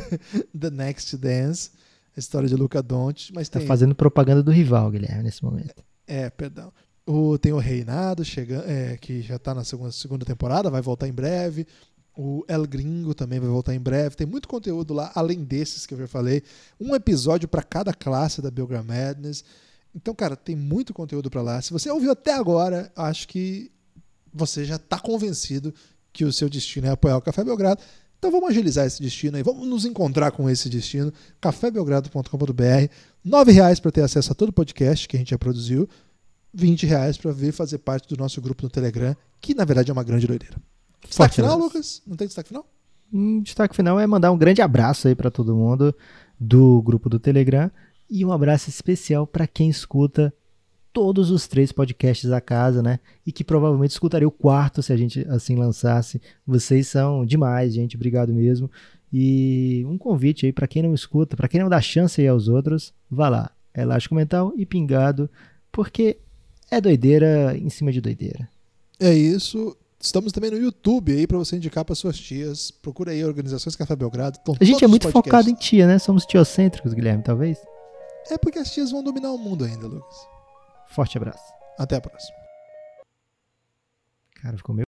*laughs* The Next Dance. A história de Luca Doncic, mas Tá tem fazendo propaganda do rival, Guilherme, nesse momento. é, perdão. O, tem o Reinado chegando, é, que já está na segunda, segunda temporada, vai voltar em breve. O El Gringo também vai voltar em breve. Tem muito conteúdo lá, além desses que eu já falei. Um episódio para cada classe da Belgram Madness. Então, cara, tem muito conteúdo para lá. Se você ouviu até agora, acho que você já está convencido que o seu destino é apoiar o Café Belgrado. Então vamos agilizar esse destino aí, vamos nos encontrar com esse destino. cafébelgrado.com.br, R$ reais para ter acesso a todo o podcast que a gente já produziu, 20 reais para vir fazer parte do nosso grupo no Telegram, que na verdade é uma grande doideira. Destaque Forte final, abraço. Lucas? Não tem destaque final? Um destaque final é mandar um grande abraço aí para todo mundo do grupo do Telegram e um abraço especial para quem escuta todos os três podcasts da casa, né? E que provavelmente escutaria o quarto se a gente assim lançasse. Vocês são demais, gente. Obrigado mesmo. E um convite aí para quem não escuta, para quem não dá chance aí aos outros, vá lá. Elástico Mental e Pingado, porque é doideira em cima de doideira. É isso. Estamos também no YouTube aí para você indicar para suas tias. Procura aí Organizações Café Belgrado. A gente é muito podcasts. focado em tia, né? Somos tiocêntricos, Guilherme, talvez. É porque as tias vão dominar o mundo ainda, Lucas. Forte abraço. Até a próxima. Cara, ficou meio